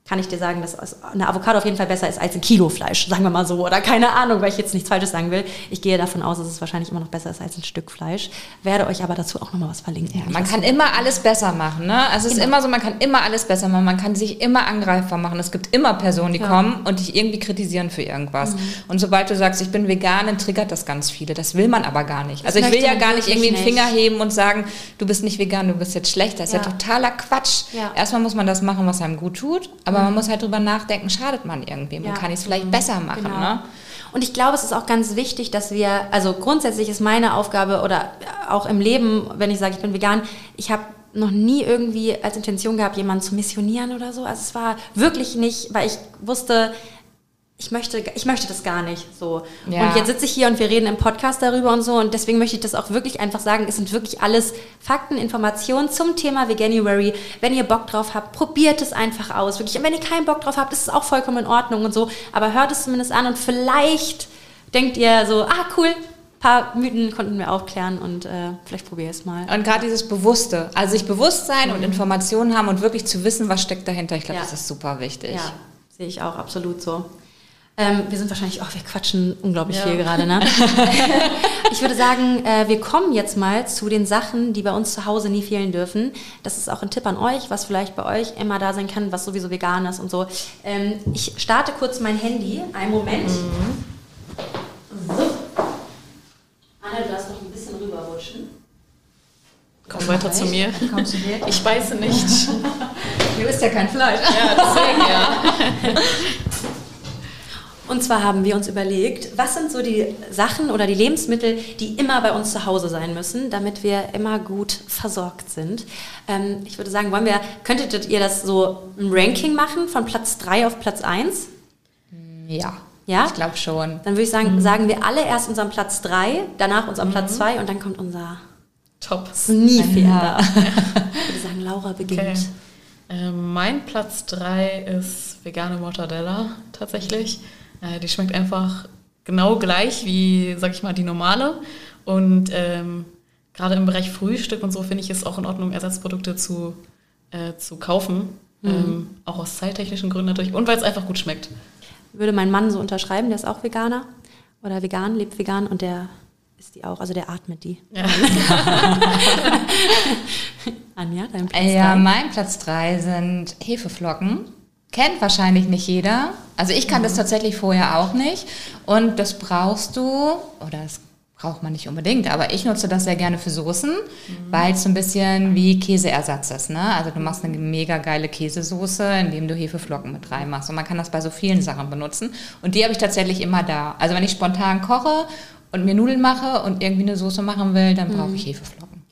kann ich dir sagen, dass eine Avocado auf jeden Fall besser ist als ein Kilo Fleisch, sagen wir mal so. Oder keine Ahnung, weil ich jetzt nichts Falsches sagen will. Ich gehe davon aus, dass es wahrscheinlich immer noch besser ist als ein Stück Fleisch. Werde euch aber dazu auch nochmal was verlinken. Ja, man kann immer alles besser machen. Ne? Also es genau. ist immer so, man kann immer alles besser machen. Man kann sich immer angreifbar machen. Es gibt immer Personen, die ja. kommen und dich irgendwie kritisieren für irgendwas. Mhm. Und sobald du sagst, ich bin vegan, dann triggert das ganz viele. Das will man aber gar nicht. Also das ich will ja gar nicht irgendwie einen Finger heben und sagen, du bist nicht vegan, du bist jetzt schlecht. Das ist ja, ja totaler Quatsch. Erstmal muss man das machen, was einem gut tut. Aber mhm. man muss halt drüber nachdenken, schadet man irgendwie. Man ja. kann es vielleicht mhm. besser machen. Genau. Ne? Und ich glaube, es ist auch ganz wichtig, dass wir, also grundsätzlich ist meine Aufgabe oder auch im Leben, wenn ich sage, ich bin vegan, ich habe noch nie irgendwie als Intention gehabt, jemanden zu missionieren oder so. Also es war wirklich nicht, weil ich wusste, ich möchte, ich möchte das gar nicht so. Ja. Und jetzt sitze ich hier und wir reden im Podcast darüber und so und deswegen möchte ich das auch wirklich einfach sagen. Es sind wirklich alles Fakten, Informationen zum Thema Veganuary. Wenn ihr Bock drauf habt, probiert es einfach aus. Wirklich. Und wenn ihr keinen Bock drauf habt, ist es auch vollkommen in Ordnung und so. Aber hört es zumindest an und vielleicht denkt ihr so, ah cool, paar Mythen konnten wir aufklären und äh, vielleicht probiere ich es mal. Und gerade dieses Bewusste, also sich bewusst sein und Informationen haben und wirklich zu wissen, was steckt dahinter, ich glaube, Ja. das ist super wichtig. Ja, sehe ich auch absolut so. Ähm, wir sind wahrscheinlich, oh, wir quatschen unglaublich Ja. viel gerade, ne? ich würde sagen, äh, wir kommen jetzt mal zu den Sachen, die bei uns zu Hause nie fehlen dürfen. Das ist auch ein Tipp an euch, was vielleicht bei euch immer da sein kann, was sowieso vegan ist und so. Ähm, ich starte kurz mein Handy. Einen Moment. So. Anna, du darfst noch ein bisschen rüberrutschen. Komm weiter zu mir. Kommst du dir? Ich beiße nicht. Du isst ja kein Fleisch. Ja, deswegen ja. Und zwar haben wir uns überlegt, was sind so die Sachen oder die Lebensmittel, die immer bei uns zu Hause sein müssen, damit wir immer gut versorgt sind. Ähm, ich würde sagen, wollen wir, könntet ihr das so ein Ranking machen von Platz 3 auf Platz 1? Ja. Ja? Ich glaube schon. Dann würde ich sagen, sagen wir alle erst unseren Platz 3, danach unseren Platz 2 und dann kommt unser Top. Sneefehler. Ich würde sagen, Laura beginnt. Okay. Ähm, mein Platz 3 ist vegane Mortadella tatsächlich. Äh, die schmeckt einfach genau gleich wie, sag ich mal, die normale. Und ähm, gerade im Bereich Frühstück und so finde ich es auch in Ordnung, Ersatzprodukte zu, äh, zu kaufen. Ähm, auch aus zeittechnischen Gründen natürlich. Und weil es einfach gut schmeckt. Würde mein Mann so unterschreiben, der ist auch Veganer oder vegan, lebt vegan und der isst die auch, also der atmet die. Ja. Anja, dein Platz Äh, Ja, drei? mein Platz 3 sind Hefeflocken. Kennt wahrscheinlich nicht jeder. Also ich kann das tatsächlich vorher auch nicht. Und das brauchst du, oder das braucht man nicht unbedingt, aber ich nutze das sehr gerne für Soßen, weil es so ein bisschen wie Käseersatz ist. Ne? Also du machst eine mega geile Käsesoße, indem du Hefeflocken mit reinmachst. Und man kann das bei so vielen Sachen benutzen. Und die habe ich tatsächlich immer da. Also wenn ich spontan koche und mir Nudeln mache und irgendwie eine Soße machen will, dann brauche ich Hefeflocken.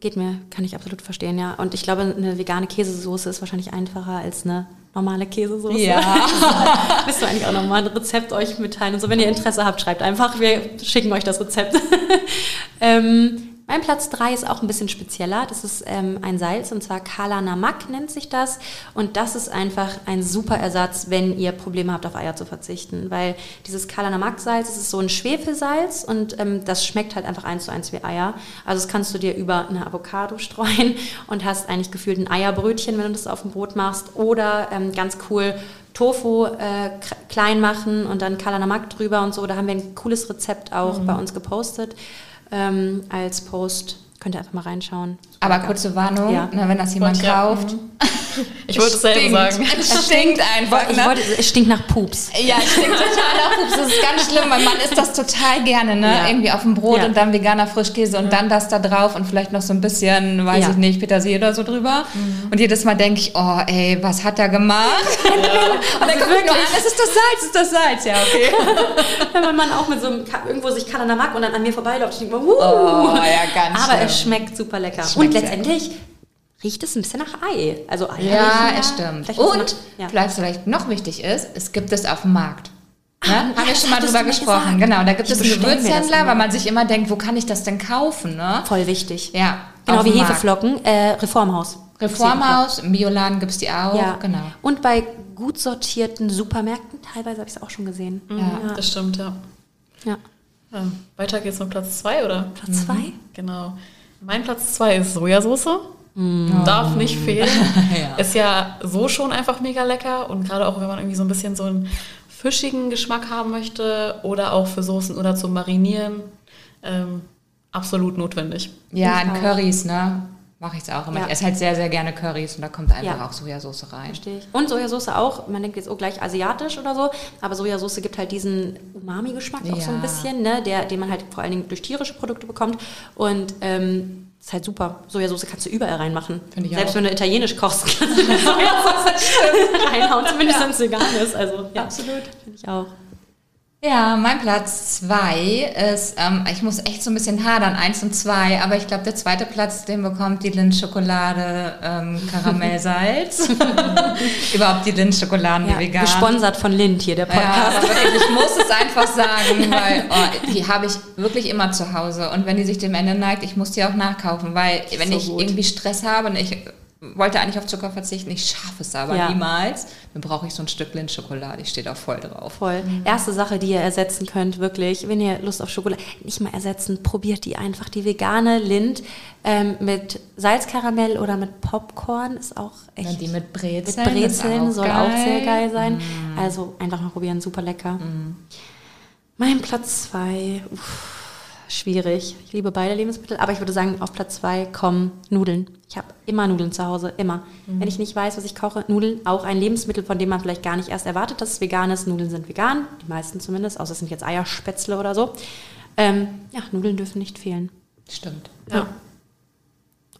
Geht mir, kann ich absolut verstehen, ja. Und ich glaube, eine vegane Käsesoße ist wahrscheinlich einfacher als eine normale Käsesoße. Ja. Willst du eigentlich auch nochmal ein Rezept euch mitteilen? Und so, wenn ihr Interesse habt, schreibt einfach. Wir schicken euch das Rezept. ähm, mein Platz 3 ist auch ein bisschen spezieller. Das ist ähm, ein Salz und zwar Kala Namak nennt sich das. Und das ist einfach ein super Ersatz, wenn ihr Probleme habt, auf Eier zu verzichten. Weil dieses Kala Namak Salz, das ist so ein Schwefelsalz und ähm, das schmeckt halt einfach eins zu eins wie Eier. Also das kannst du dir über eine Avocado streuen und hast eigentlich gefühlt ein Eierbrötchen, wenn du das auf dem Brot machst. Oder ähm, ganz cool Tofu äh, klein machen und dann Kala Namak drüber und so. Da haben wir ein cooles Rezept auch bei uns gepostet ähm, als Post. Könnt ihr einfach mal reinschauen. Aber kurze Warnung, Ja. ne, wenn das jemand Wollte ja- kauft. Ich wollte es selber stinkt. sagen. Es stinkt einfach. Ich Ne? wollte, es stinkt nach Pups. Ja, es stinkt total nach Pups. Das ist ganz schlimm. Mein Mann isst das total gerne, ne? Ja. Irgendwie auf dem Brot Ja. und dann veganer Frischkäse und dann das da drauf und vielleicht noch so ein bisschen, weiß Ja. ich nicht, Petersilie oder so drüber. Und jedes Mal denke ich, oh ey, was hat er gemacht? und dann kommt nur an, es ist das Salz, es ist das Salz. Ja, okay. Wenn mein Mann auch mit so einem, irgendwo sich Kalanamak und dann an mir vorbeiläuft, ich denke mir, wuh. Oh, ja, ganz Aber schlimm. es schmeckt super lecker. Es und letztendlich riecht es ein bisschen nach Ei. Also Eier Ja, es stimmt. Vielleicht Und ja. vielleicht, vielleicht noch wichtig ist, es gibt es auf dem Markt. Ne? Ah, Haben ja, wir schon mal drüber gesprochen. gesagt. Genau, da gibt Ich es einen Gewürzhändler, weil man sich immer denkt, wo kann ich das denn kaufen? Ne? Voll wichtig. Ja, Genau auf wie. Hefeflocken. Äh, Reformhaus. Reformhaus, im Bioladen gibt es die auch. Ja, Genau. Und bei gut sortierten Supermärkten, teilweise habe ich es auch schon gesehen. Ja, das stimmt, ja. Ja. ja. Weiter geht's mit Platz 2, oder? Platz zwei? Genau. Mein Platz 2 ist Sojasauce. Darf nicht fehlen. Ist ja so schon einfach mega lecker und gerade auch, wenn man irgendwie so ein bisschen so einen fischigen Geschmack haben möchte oder auch für Soßen oder zum Marinieren, ähm, absolut notwendig. Ja, in. Currys, ne? Mache ich es auch immer. Ja. Ich esse halt sehr, sehr gerne Currys und da kommt einfach Ja. auch Sojasauce rein. Verstehe ich. Und Sojasauce auch. Man denkt jetzt auch gleich asiatisch oder so, aber Sojasauce gibt halt diesen Umami-Geschmack auch so ein Ja. bisschen, ne? Der, den man halt vor allen Dingen durch tierische Produkte bekommt. Und ähm, ist halt super. Sojasauce kannst du überall reinmachen. Finde ich Selbst auch. wenn du italienisch kochst, kannst du Sojasauce reinhauen, zumindest wenn es vegan ist. Also, ja, absolut. Finde ich auch. Ja, mein Platz zwei ist, ähm, ich muss echt so ein bisschen hadern, eins und zwei, aber ich glaube, der zweite Platz, den bekommt die Lindt-Schokolade ähm, Karamellsalz. Überhaupt die Lindt-Schokoladen, Ja, die vegan. gesponsert von Lind hier, der Ja, Podcast. wirklich, ich muss es einfach sagen, weil oh, die habe ich wirklich immer zu Hause. Und wenn die sich dem Ende neigt, ich muss die auch nachkaufen, weil wenn so ich gut. irgendwie Stress habe und ich wollte eigentlich auf Zucker verzichten, ich schaffe es aber Ja. niemals, dann brauche ich so ein Stück Lindt-Schokolade. Ich stehe da voll drauf. Voll. Erste Sache, die ihr ersetzen könnt, wirklich, wenn ihr Lust auf Schokolade, nicht mal ersetzen, probiert die einfach. Die vegane Lind ähm, mit Salzkaramell oder mit Popcorn ist auch echt. Ja, die mit mit Brezeln, Brezeln ist soll geil. auch sehr geil sein. Also einfach mal probieren, super lecker. Mein Platz zwei, uff, schwierig. Ich liebe beide Lebensmittel, aber ich würde sagen, auf Platz zwei kommen Nudeln. Ich habe immer Nudeln zu Hause, immer. Wenn ich nicht weiß, was ich koche, Nudeln, auch ein Lebensmittel, von dem man vielleicht gar nicht erst erwartet, dass es vegan ist. Nudeln sind vegan, die meisten zumindest, außer es sind jetzt Eierspätzle oder so. Ähm, ja, Nudeln dürfen nicht fehlen. Stimmt. Ja.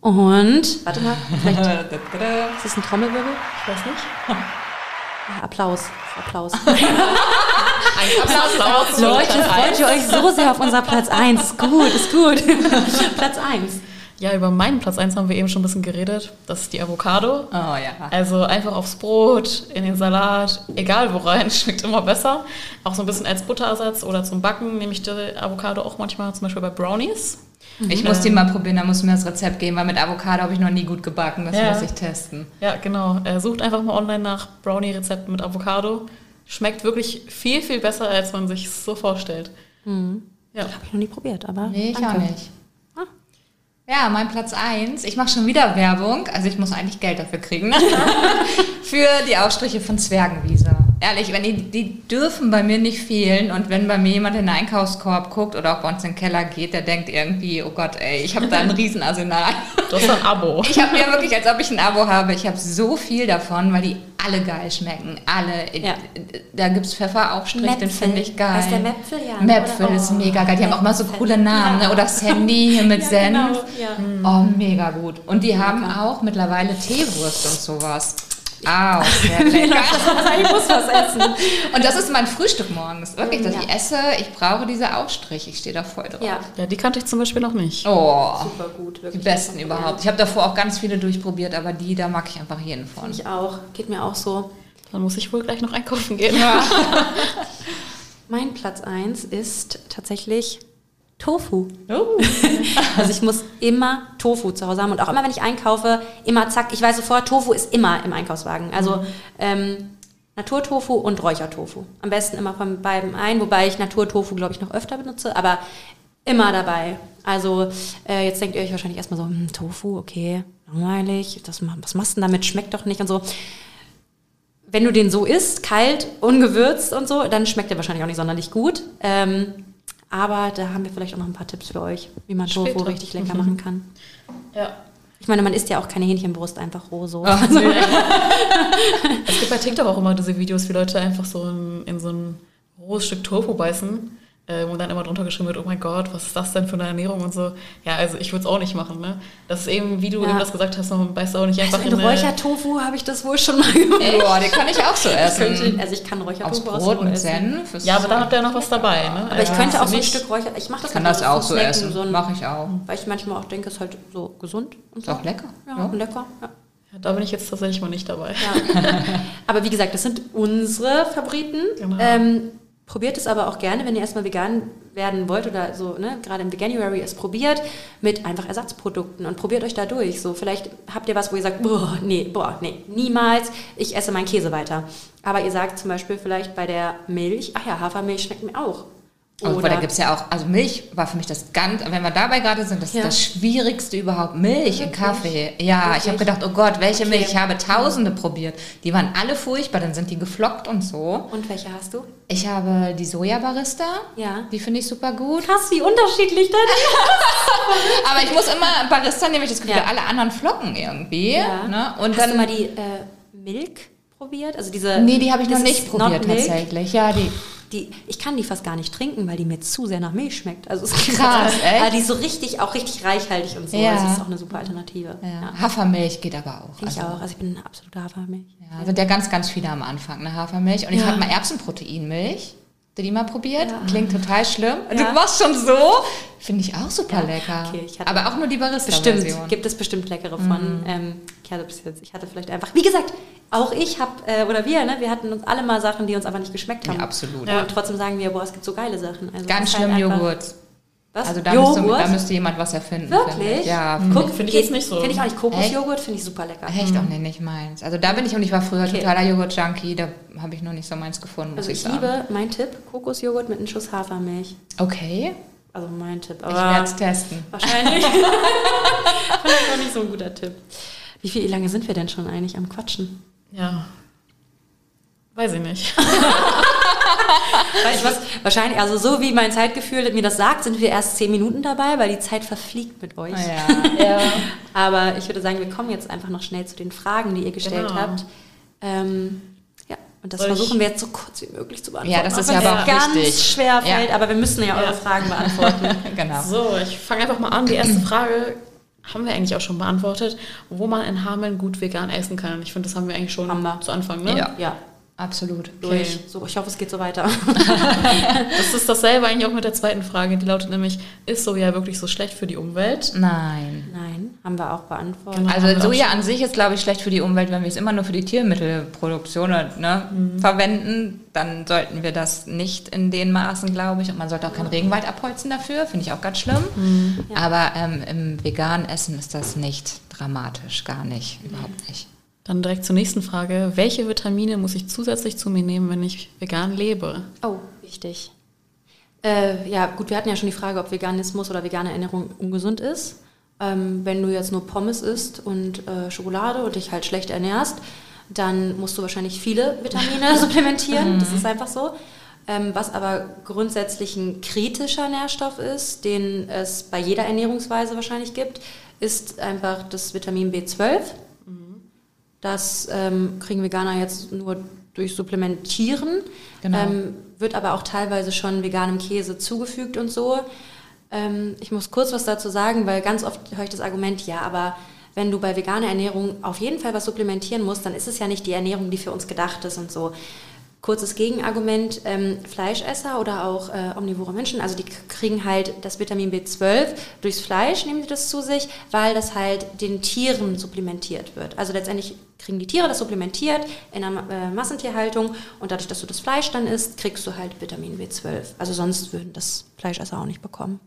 Und, warte mal, vielleicht ist das ein Trommelwirbel? Ich weiß nicht. Ja, Applaus. Applaus. Ein Applaus. Leute, freut ihr euch so sehr auf unser Platz 1? Ist gut, ist gut. Platz 1. Ja, über meinen Platz 1 haben wir eben schon ein bisschen geredet. Das ist die Avocado. Oh ja. Also einfach aufs Brot, in den Salat, egal wo rein, schmeckt immer besser. Auch so ein bisschen als Butterersatz oder zum Backen nehme ich die Avocado auch manchmal, zum Beispiel bei Brownies. Ich muss die mal probieren, da muss mir das Rezept geben, weil mit Avocado habe ich noch nie gut gebacken. Das Ja. muss ich testen. Ja, genau. Äh, sucht einfach mal online nach Brownie-Rezepten mit Avocado. Schmeckt wirklich viel, viel besser, als man sich so vorstellt. Ja. Habe ich noch nie probiert, aber Nee, ich danke. auch nicht. Ah. Ja, mein Platz 1. Ich mache schon wieder Werbung. Also ich muss eigentlich Geld dafür kriegen. Für die Ausstriche von Zwergenwiese. Ehrlich, wenn die, die dürfen bei mir nicht fehlen. Und wenn bei mir jemand in den Einkaufskorb guckt oder auch bei uns in den Keller geht, der denkt irgendwie, oh Gott, ey, ich habe da ein Riesenarsenal. Du hast ein Abo. Ich habe ja wirklich, als ob ich ein Abo habe. Ich habe so viel davon, weil die alle geil schmecken. Alle. Ja. Da gibt es Pfefferaufstrich, den Mäpfel. finde ich geil. Heißt der Mäpfel, ja? Mäpfel Oder- ist oh, mega geil. Die haben auch mal so Mäpfel. coole Namen. Ja. Ne? Oder Sandy hier mit Ja, Senf. genau, ja. Oh, mega gut. Und die haben auch mittlerweile Teewurst und sowas. Au, sehr lecker. ich muss was essen. Und das ist mein Frühstück morgens. Wirklich, dass Ja. ich esse, ich brauche diese Aufstriche. Ich stehe da voll drauf. Ja, Ja, die kannte ich zum Beispiel noch nicht. Oh, super gut, die wirklich. besten überhaupt. Ich habe davor auch ganz viele durchprobiert, aber die, da mag ich einfach jeden von. Ich auch. Geht mir auch so. Dann muss ich wohl gleich noch einkaufen gehen. Mein Platz 1 ist tatsächlich Tofu. Oh. Also ich muss immer Tofu zu Hause haben und auch immer, wenn ich einkaufe, immer zack, ich weiß sofort, Tofu ist immer im Einkaufswagen. Also ähm, Naturtofu und Räuchertofu. Am besten immer von beiden ein, wobei ich Naturtofu, glaube ich, noch öfter benutze, aber immer dabei. Also äh, jetzt denkt ihr euch wahrscheinlich erstmal so, hm, Tofu, okay, langweilig, das, was machst du denn damit, schmeckt doch nicht und so. Wenn du den so isst, kalt, ungewürzt und so, dann schmeckt der wahrscheinlich auch nicht sonderlich gut. Ähm, aber da haben wir vielleicht auch noch ein paar Tipps für euch, wie man Tofu richtig lecker machen kann. Ja. Ich meine, man isst ja auch keine Hähnchenbrust einfach roh so. Ach, Es gibt bei TikTok auch immer diese Videos, wie Leute einfach so in, in so ein rohes Stück Tofu beißen und dann immer drunter geschrieben wird, oh mein Gott, was ist das denn für eine Ernährung und so. Ja, also ich würde es auch nicht machen. Ne? Das ist eben, wie du Ja. eben das gesagt hast, man beißt auch nicht einfach Also in in eine... Räuchertofu habe ich das wohl schon mal gemacht. Boah, den kann ich auch so Ich essen. also ich kann Räuchertofu aus Brot essen. Senf. ist Ja, aber dann habt ihr ja noch was dabei. Ne? Aber ich Also könnte auch so ein Stück Räucher, ich mache das kann das so auch so Snacken, essen. So ein, Mache ich auch. weil ich manchmal auch denke, es ist halt so gesund und Ist so. auch lecker. Ja, Ja. und lecker. Ja. Ja, da bin ich jetzt tatsächlich mal nicht dabei. Ja. aber wie gesagt, das sind unsere Favoriten. Genau. Ähm, probiert es aber auch gerne, wenn ihr erstmal vegan werden wollt oder so, ne, gerade im Veganuary es probiert, mit einfach Ersatzprodukten und probiert euch da durch. So, vielleicht habt ihr was, wo ihr sagt, boah, nee, boah, nee, niemals, ich esse meinen Käse weiter. Aber ihr sagt zum Beispiel vielleicht bei der Milch, ach ja, Hafermilch schmeckt mir auch. Aber da gibt es ja auch, also Milch war für mich das ganz, wenn wir dabei gerade sind, das Ja. ist das Schwierigste überhaupt. Milch in Wirklich? Kaffee. Ja, ich Wirklich? habe gedacht, oh Gott, welche Okay. Milch? Ich habe tausende probiert. Die waren alle furchtbar, dann sind die geflockt und so. Und welche hast du? Ich habe die Sojabarista. Ja. Die finde ich super gut. Krass, wie unterschiedlich das Aber ich muss immer Barista nehmen, ich das Gefühl, Ja. alle anderen flocken irgendwie. Ja. Ne? Und Hast dann, du mal die äh, Milk probiert? Also diese. nee, die habe ich noch nicht ist probiert tatsächlich. Ja, die. Die, ich kann die fast gar nicht trinken, weil die mir zu sehr nach Milch schmeckt. Also es ist Krass, echt? Aber die ist so richtig, auch richtig reichhaltig und so. Ja. Also es ist auch eine super Alternative. Ja. Hafermilch geht aber auch. Ich auch. Also ich bin eine absolute Hafermilch. Ja, sind ja ganz, ganz viele am Anfang, ne, Hafermilch. Und ich Ja. hatte mal Erbsenproteinmilch. Du die mal probiert? Ja. Klingt total schlimm. Ja. Du machst schon so. Finde ich auch super Ja, lecker. okay, Aber auch nur die Barista-Version. Bestimmt, gibt es bestimmt leckere von. Ähm, ich hatte bis jetzt, ich hatte vielleicht einfach, wie gesagt, auch ich habe, äh, oder wir, ne, wir hatten uns alle mal Sachen, die uns einfach nicht geschmeckt haben. Ja, absolut. Und trotzdem sagen wir, boah, es gibt so geile Sachen. Also Ganz halt schlimm einfach- Joghurt. Was? Also da müsste, da müsste jemand was erfinden. finde Wirklich? ich. Ja, Guck, Finde ich jetzt nicht so. Finde ich auch nicht. Kokosjoghurt finde ich super lecker. Echt auch nicht, nicht meins. Also da bin ich und ich war früher Okay. totaler Joghurt-Junkie, da habe ich noch nicht so meins gefunden, muss Also ich ich sagen. liebe, mein Tipp, Kokosjoghurt mit einem Schuss Hafermilch. Okay, Also mein Tipp. ich Aber werde es testen. wahrscheinlich. Vielleicht auch nicht so ein guter Tipp. Wie viel lange sind wir denn schon eigentlich am Quatschen? Ja. Weiß ich nicht. Weißt du was? Wahrscheinlich, also so wie mein Zeitgefühl mir das sagt, sind wir erst zehn Minuten dabei, weil die Zeit verfliegt mit euch. Ja. ja. Aber ich würde sagen, wir kommen jetzt einfach noch schnell zu den Fragen, die ihr gestellt Genau. habt. Ähm, ja, und das Soll ich- versuchen wir jetzt so kurz wie möglich zu beantworten. Ja, das ist ja aber auch ganz wichtig. schwer Ja. fällt, aber wir müssen ja eure Ja. Fragen beantworten. genau. So, ich fange einfach mal an. Die erste Frage haben wir eigentlich auch schon beantwortet, wo man in Hameln gut vegan essen kann. Und ich finde, das haben wir eigentlich schon wir. zu Anfang, ne? Ja. ja, Absolut. durch. So, ich hoffe, es geht so weiter. Das ist dasselbe eigentlich auch mit der zweiten Frage. Die lautet nämlich, ist Soja wirklich so schlecht für die Umwelt? Nein. Nein, haben wir auch beantwortet. Genau. Also Soja an sich ist, glaube ich, schlecht für die Umwelt. Wenn wir es immer nur für die Tiermittelproduktion ne, Mhm. verwenden, dann sollten wir das nicht in den Maßen, glaube ich. Und man sollte auch keinen Regenwald abholzen dafür, finde ich auch ganz schlimm. Mhm. Aber ähm, im veganen Essen ist das nicht dramatisch, gar nicht, überhaupt nicht. Dann direkt zur nächsten Frage. Welche Vitamine muss ich zusätzlich zu mir nehmen, wenn ich vegan lebe? Oh, wichtig. Äh, ja, gut, wir hatten ja schon die Frage, ob Veganismus oder vegane Ernährung ungesund ist. Ähm, wenn du jetzt nur Pommes isst und äh, Schokolade und dich halt schlecht ernährst, dann musst du wahrscheinlich viele Vitamine supplementieren. Das ist einfach so. Ähm, was aber grundsätzlich ein kritischer Nährstoff ist, den es bei jeder Ernährungsweise wahrscheinlich gibt, ist einfach das Vitamin B12. Das ähm, kriegen Veganer jetzt nur durch Supplementieren, Genau. ähm, wird aber auch teilweise schon veganem Käse zugefügt und so. Ähm, ich muss kurz was dazu sagen, weil ganz oft höre ich das Argument, ja, aber wenn du bei veganer Ernährung auf jeden Fall was supplementieren musst, dann ist es ja nicht die Ernährung, die für uns gedacht ist und so. Kurzes Gegenargument, ähm, Fleischesser oder auch äh, omnivore Menschen, also die kriegen halt das Vitamin B12 durchs Fleisch, nehmen sie das zu sich, weil das halt den Tieren supplementiert wird. Also letztendlich kriegen die Tiere das supplementiert in einer äh, Massentierhaltung und dadurch, dass du das Fleisch dann isst, kriegst du halt Vitamin B12. Also sonst würden das Fleischesser auch nicht bekommen.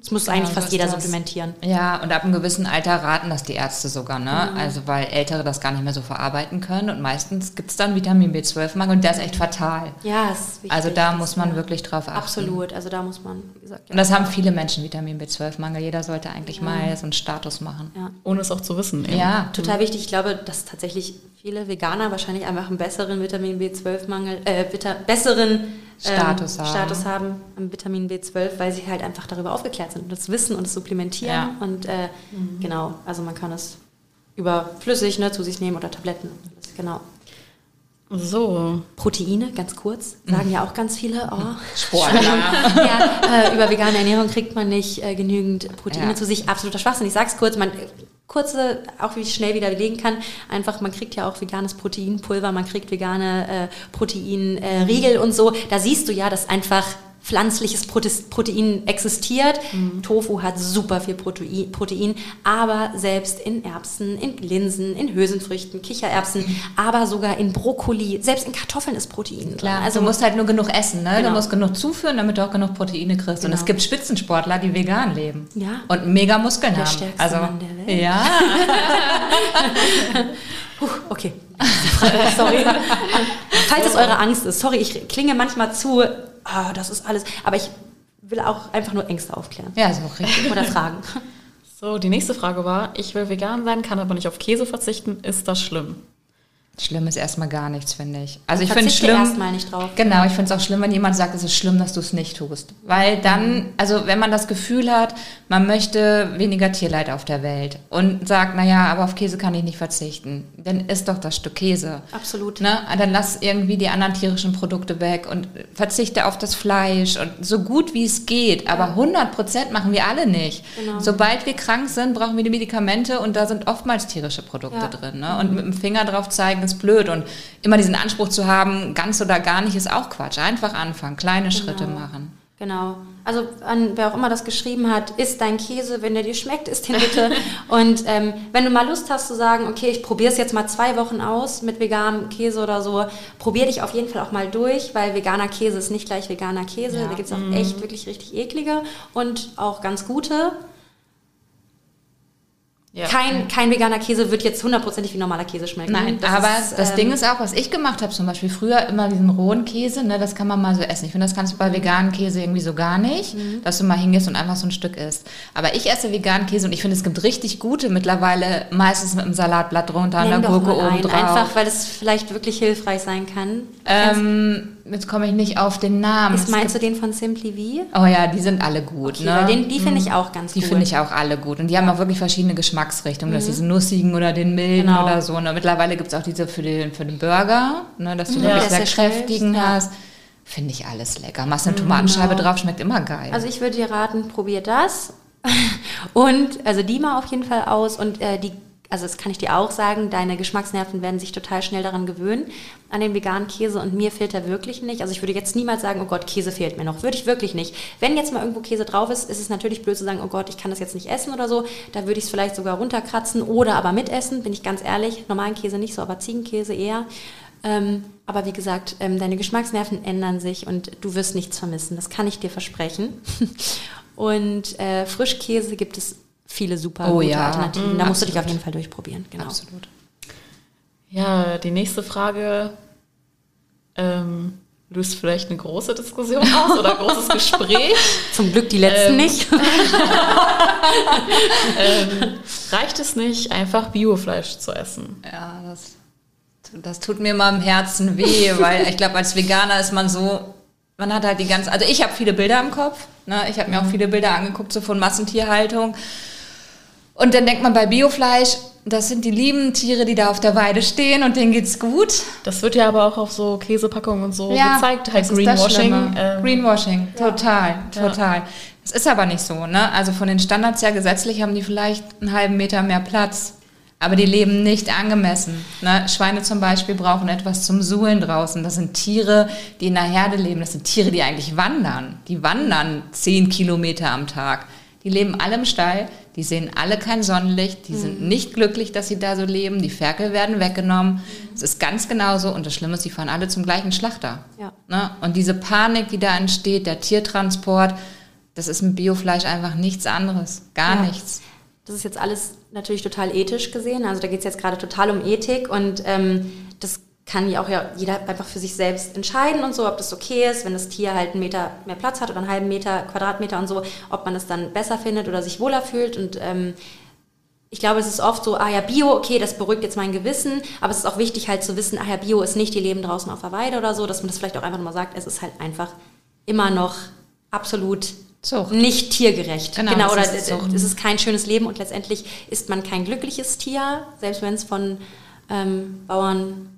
Das muss eigentlich so fast jeder das. supplementieren. Ja, und ab einem gewissen Alter raten das die Ärzte sogar, ne? Mhm. Also weil Ältere das gar nicht mehr so verarbeiten können und meistens gibt es dann Vitamin B12-Mangel und der ist echt fatal. Ja, ist wichtig. Also da Das, muss man ja, wirklich drauf achten. Absolut, also da muss man, wie gesagt, Und das haben viele Menschen, Vitamin B12-Mangel. Jeder sollte eigentlich mal so einen Status machen. ja. Ohne es auch zu wissen. Eben. Ja, Total wichtig. Ich glaube, dass tatsächlich viele Veganer wahrscheinlich einfach einen besseren Vitamin B12-Mangel, äh, Vita besseren ähm, Status haben. Status haben am Vitamin B12, weil sie halt einfach darüber aufgeklärt sind und das wissen und das supplementieren. Ja. Und äh, genau, also man kann es über flüssig ne, zu sich nehmen oder Tabletten. Das, genau. So, Proteine, ganz kurz, sagen ja auch ganz viele. Oh, Sportler. ja, äh, über vegane Ernährung kriegt man nicht äh, genügend Proteine Ja. zu sich. Absoluter Schwachsinn. Ich sag's kurz, man kurze, auch wie ich schnell widerlegen kann, einfach, man kriegt ja auch veganes Proteinpulver, man kriegt vegane äh, Proteinriegel und so. Da siehst du ja, dass einfach pflanzliches Prote- Protein existiert. Tofu hat super viel Protein, Protein, aber selbst in Erbsen, in Linsen, in Hülsenfrüchten, Kichererbsen, aber sogar in Brokkoli, selbst in Kartoffeln ist Protein. Klar, also du musst halt nur genug essen, ne? Genau. Du musst genug zuführen, damit du auch genug Proteine kriegst. Und Genau. es gibt Spitzensportler, die vegan leben. Ja. Und mega Muskeln Der haben. stärkste also, Mann der Welt. Ja. Puh, okay. sorry. Falls es eure Angst ist, sorry, ich klinge manchmal zu, ah, das ist alles, aber ich will auch einfach nur Ängste aufklären Ja, so richtig. oder Fragen. so, die nächste Frage war, ich will vegan sein, kann aber nicht auf Käse verzichten. Ist das schlimm? Schlimm ist erstmal gar nichts, finde ich. Also ich finde es schlimm. erstmal nicht drauf. Genau, ich finde es auch schlimm, wenn jemand sagt, es ist schlimm, dass du es nicht tust. Weil dann, also wenn man das Gefühl hat, man möchte weniger Tierleid auf der Welt und sagt, naja, aber auf Käse kann ich nicht verzichten, dann isst doch das Stück Käse. Absolut. Ne? Dann lass irgendwie die anderen tierischen Produkte weg und verzichte auf das Fleisch und so gut wie es geht. Aber 100 Prozent machen wir alle nicht. Genau. Sobald wir krank sind, brauchen wir die Medikamente und da sind oftmals tierische Produkte Ja. drin. Ne? Und mit dem Finger drauf zeigen, ist blöd. Und immer diesen Anspruch zu haben, ganz oder gar nicht, ist auch Quatsch. Einfach anfangen, kleine genau. Schritte machen. Genau. Also an wer auch immer das geschrieben hat, isst dein Käse, wenn der dir schmeckt, isst den bitte. und ähm, wenn du mal Lust hast zu sagen, okay, ich probiere es jetzt mal zwei Wochen aus mit veganem Käse oder so, probier dich auf jeden Fall auch mal durch, weil veganer Käse ist nicht gleich veganer Käse. Ja. Da gibt es auch mm. echt wirklich richtig eklige und auch ganz gute. Ja. Kein, kein veganer Käse wird jetzt hundertprozentig wie normaler Käse schmecken. Nein, das aber ist, das ähm, Ding ist auch, was ich gemacht habe, zum Beispiel früher immer diesen rohen Käse, ne, das kann man mal so essen. Ich finde, das kannst du bei veganen Käse irgendwie so gar nicht, mhm. dass du mal hingehst und einfach so ein Stück isst. Aber ich esse veganen Käse und ich finde, es gibt richtig gute mittlerweile, meistens mit einem Salatblatt drunter, einer Gurke oben drauf. Einfach, weil es vielleicht wirklich hilfreich sein kann. Ähm, jetzt komme ich nicht auf den Namen. Ist, meinst du den von Simply V? Oh ja, die sind alle gut. Okay, ne? den, die finde ich mhm. auch ganz die gut. Die finde ich auch alle gut. Und die ja. haben auch wirklich verschiedene Geschmacksrichtungen. Mhm. Das ist nussigen oder den milden genau. oder so. Ne? Mittlerweile gibt es auch diese für den, für den Burger, ne? dass du mhm. wirklich sehr kräftigen ja. hast. Finde ich alles lecker. Machst eine Tomatenscheibe genau. drauf, schmeckt immer geil. Also ich würde dir raten, probier das. und also die mal auf jeden Fall aus. Und äh, die also das kann ich dir auch sagen, deine Geschmacksnerven werden sich total schnell daran gewöhnen, an den veganen Käse und mir fehlt er wirklich nicht. Also ich würde jetzt niemals sagen, oh Gott, Käse fehlt mir noch. Würde ich wirklich nicht. Wenn jetzt mal irgendwo Käse drauf ist, ist es natürlich blöd zu sagen, oh Gott, ich kann das jetzt nicht essen oder so. Da würde ich es vielleicht sogar runterkratzen oder aber mitessen, bin ich ganz ehrlich. Normalen Käse nicht so, aber Ziegenkäse eher. Ähm, aber wie gesagt, ähm, deine Geschmacksnerven ändern sich und du wirst nichts vermissen. Das kann ich dir versprechen. und äh, Frischkäse gibt es viele super oh, gute ja. Alternativen. Da musst du dich auf jeden Fall durchprobieren. Genau. Absolut. Ja, die nächste Frage ähm, löst vielleicht eine große Diskussion aus oder ein großes Gespräch. Zum Glück die letzten ähm, nicht. ähm, reicht es nicht, einfach Biofleisch zu essen? Ja, das, das tut mir mal im Herzen weh, weil ich glaube, als Veganer ist man so, man hat halt die ganze, also ich habe viele Bilder im Kopf. Ne? Ich habe mir auch mhm. viele Bilder angeguckt, so von Massentierhaltung. Und dann denkt man bei Biofleisch, das sind die lieben Tiere, die da auf der Weide stehen und denen geht's gut. Das wird ja aber auch auf so Käsepackungen und so ja, gezeigt, halt Greenwashing. Ähm, Greenwashing, total, ja. total. Es ist aber nicht so, ne? Also von den Standards her gesetzlich haben die vielleicht einen halben Meter mehr Platz. Aber die leben nicht angemessen. Ne? Schweine zum Beispiel brauchen etwas zum Suhlen draußen. Das sind Tiere, die in der Herde leben. Das sind Tiere, die eigentlich wandern. Die wandern zehn Kilometer am Tag. Die leben alle im Stall, die sehen alle kein Sonnenlicht, die mhm. sind nicht glücklich, dass sie da so leben, die Ferkel werden weggenommen. Es ist ganz genauso und das Schlimme ist, sie fahren alle zum gleichen Schlachter. Ja. Ne? Und diese Panik, die da entsteht, der Tiertransport, das ist mit Biofleisch einfach nichts anderes, gar ja. nichts. Das ist jetzt alles natürlich total ethisch gesehen, also da geht es jetzt gerade total um Ethik und ähm, das kann ja auch ja jeder einfach für sich selbst entscheiden und so, ob das okay ist, wenn das Tier halt einen Meter mehr Platz hat oder einen halben Meter, Quadratmeter und so, ob man es dann besser findet oder sich wohler fühlt und ähm, ich glaube, es ist oft so, ah ja, Bio, okay, das beruhigt jetzt mein Gewissen, aber es ist auch wichtig halt zu wissen, ah ja, Bio ist nicht, die leben draußen auf der Weide oder so, dass man das vielleicht auch einfach nochmal sagt, es ist halt einfach immer noch absolut Zucht. nicht tiergerecht. Genau, genau oder ist es ist kein schönes Leben und letztendlich ist man kein glückliches Tier, selbst wenn es von ähm, Bauern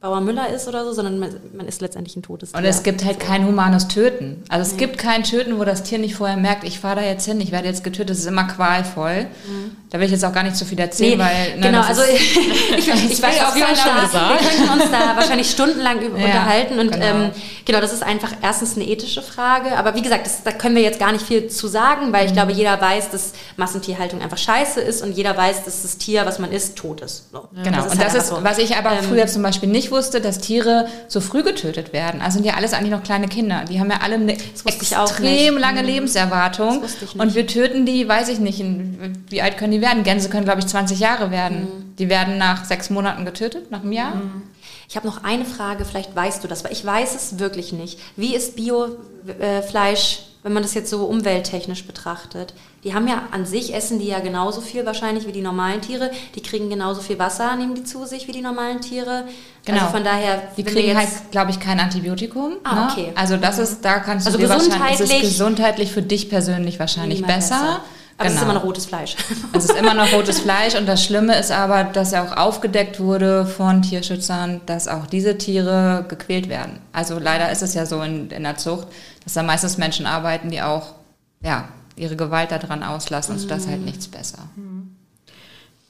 Bauer Müller ist oder so, sondern man, man ist letztendlich ein totes Tier. Und es gibt halt kein humanes Töten. Also es nee. gibt kein Töten, wo das Tier nicht vorher merkt, ich fahre da jetzt hin, ich werde jetzt getötet. Das ist immer qualvoll. Mhm. Da will ich jetzt auch gar nicht so viel erzählen, nee, weil... Ne, genau, also ich, ich, ich weiß auch, wir, wir könnten uns da wahrscheinlich stundenlang ja, unterhalten. Und genau. Ähm, genau, das ist einfach erstens eine ethische Frage. Aber wie gesagt, das, da können wir jetzt gar nicht viel zu sagen, weil ich mhm. glaube, jeder weiß, dass Massentierhaltung einfach scheiße ist und jeder weiß, dass das Tier, was man isst, tot ist. So. Genau, das ist und halt das ist, so. was ich aber ähm, früher zum Beispiel nicht wusste, dass Tiere so früh getötet werden. Also sind ja alles eigentlich noch kleine Kinder. Die haben ja alle eine extrem lange mhm. Lebenserwartung. Und wir töten die, weiß ich nicht, in, wie alt können die werden? Gänse können, glaube ich, 20 Jahre werden. Mhm. Die werden nach sechs Monaten getötet, nach einem Jahr. Mhm. Ich habe noch eine Frage, vielleicht weißt du das, weil ich weiß es wirklich nicht. Wie ist Biofleisch, wenn man das jetzt so umwelttechnisch betrachtet? Die haben ja an sich, essen die ja genauso viel wahrscheinlich wie die normalen Tiere. Die kriegen genauso viel Wasser, nehmen die zu sich wie die normalen Tiere. Genau. Also von daher. Die kriegen halt, glaube ich, kein Antibiotikum. Ah, ne? okay. Also das ist, da kannst du also dir wahrscheinlich, es ist gesundheitlich für dich persönlich wahrscheinlich besser. besser. Aber genau. es ist immer noch rotes Fleisch. Es ist immer noch rotes Fleisch und das Schlimme ist aber, dass ja auch aufgedeckt wurde von Tierschützern, dass auch diese Tiere gequält werden. Also leider ist es ja so in, in der Zucht, dass da meistens Menschen arbeiten, die auch ja, ihre Gewalt daran auslassen. Also das ist halt nichts besser.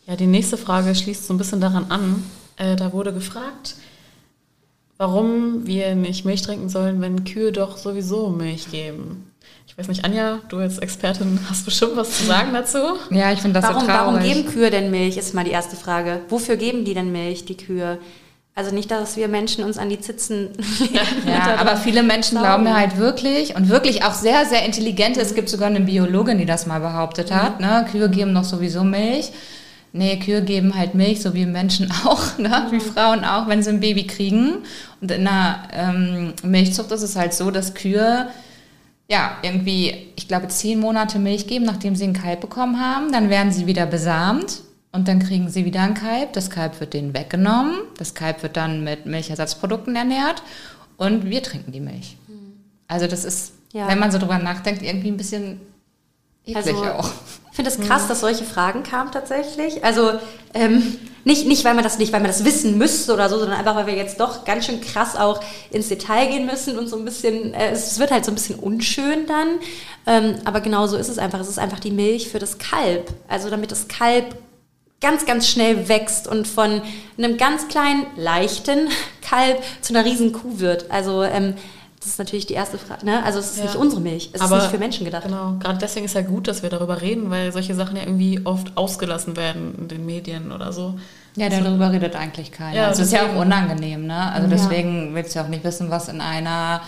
Ja, die nächste Frage schließt so ein bisschen daran an. Äh, da wurde gefragt, warum wir nicht Milch trinken sollen, wenn Kühe doch sowieso Milch geben. Ich weiß nicht, Anja, du als Expertin hast bestimmt was zu sagen dazu. Ja, ich finde das warum, so traurig. Warum geben Kühe denn Milch, ist mal die erste Frage. Wofür geben die denn Milch, die Kühe? Also nicht, dass wir Menschen uns an die Zitzen. ja, aber viele Menschen glauben mir halt wirklich und wirklich auch sehr, sehr intelligent. Es gibt sogar eine Biologin, die das mal behauptet hat. Ne? Kühe geben doch sowieso Milch. Nee, Kühe geben halt Milch, so wie Menschen auch, ne? wie Frauen auch, wenn sie ein Baby kriegen. Und in der ähm, Milchzucht ist es halt so, dass Kühe ja, irgendwie, ich glaube, zehn Monate Milch geben, nachdem sie ein Kalb bekommen haben. Dann werden sie wieder besamt und dann kriegen sie wieder ein Kalb. Das Kalb wird denen weggenommen. Das Kalb wird dann mit Milchersatzprodukten ernährt und wir trinken die Milch. Also das ist, ja. wenn man so drüber nachdenkt, irgendwie ein bisschen eklig also, auch. Ich finde es das krass, dass solche Fragen kamen tatsächlich. Also ähm, nicht, nicht, weil man das nicht, weil man das wissen müsste oder so, sondern einfach, weil wir jetzt doch ganz schön krass auch ins Detail gehen müssen und so ein bisschen, äh, es wird halt so ein bisschen unschön dann. Ähm, aber genau so ist es einfach. Es ist einfach die Milch für das Kalb. Also damit das Kalb ganz, ganz schnell wächst und von einem ganz kleinen, leichten Kalb zu einer riesen Kuh wird. Also ähm, das ist natürlich die erste Frage. Ne? Also es ist ja. nicht unsere Milch, es Aber ist nicht für Menschen gedacht. Genau, gerade deswegen ist ja gut, dass wir darüber reden, weil solche Sachen ja irgendwie oft ausgelassen werden in den Medien oder so. Ja, darüber also, redet eigentlich keiner. Ja, also es ist ja auch unangenehm, ne? Also deswegen willst du ja auch nicht wissen, was in einer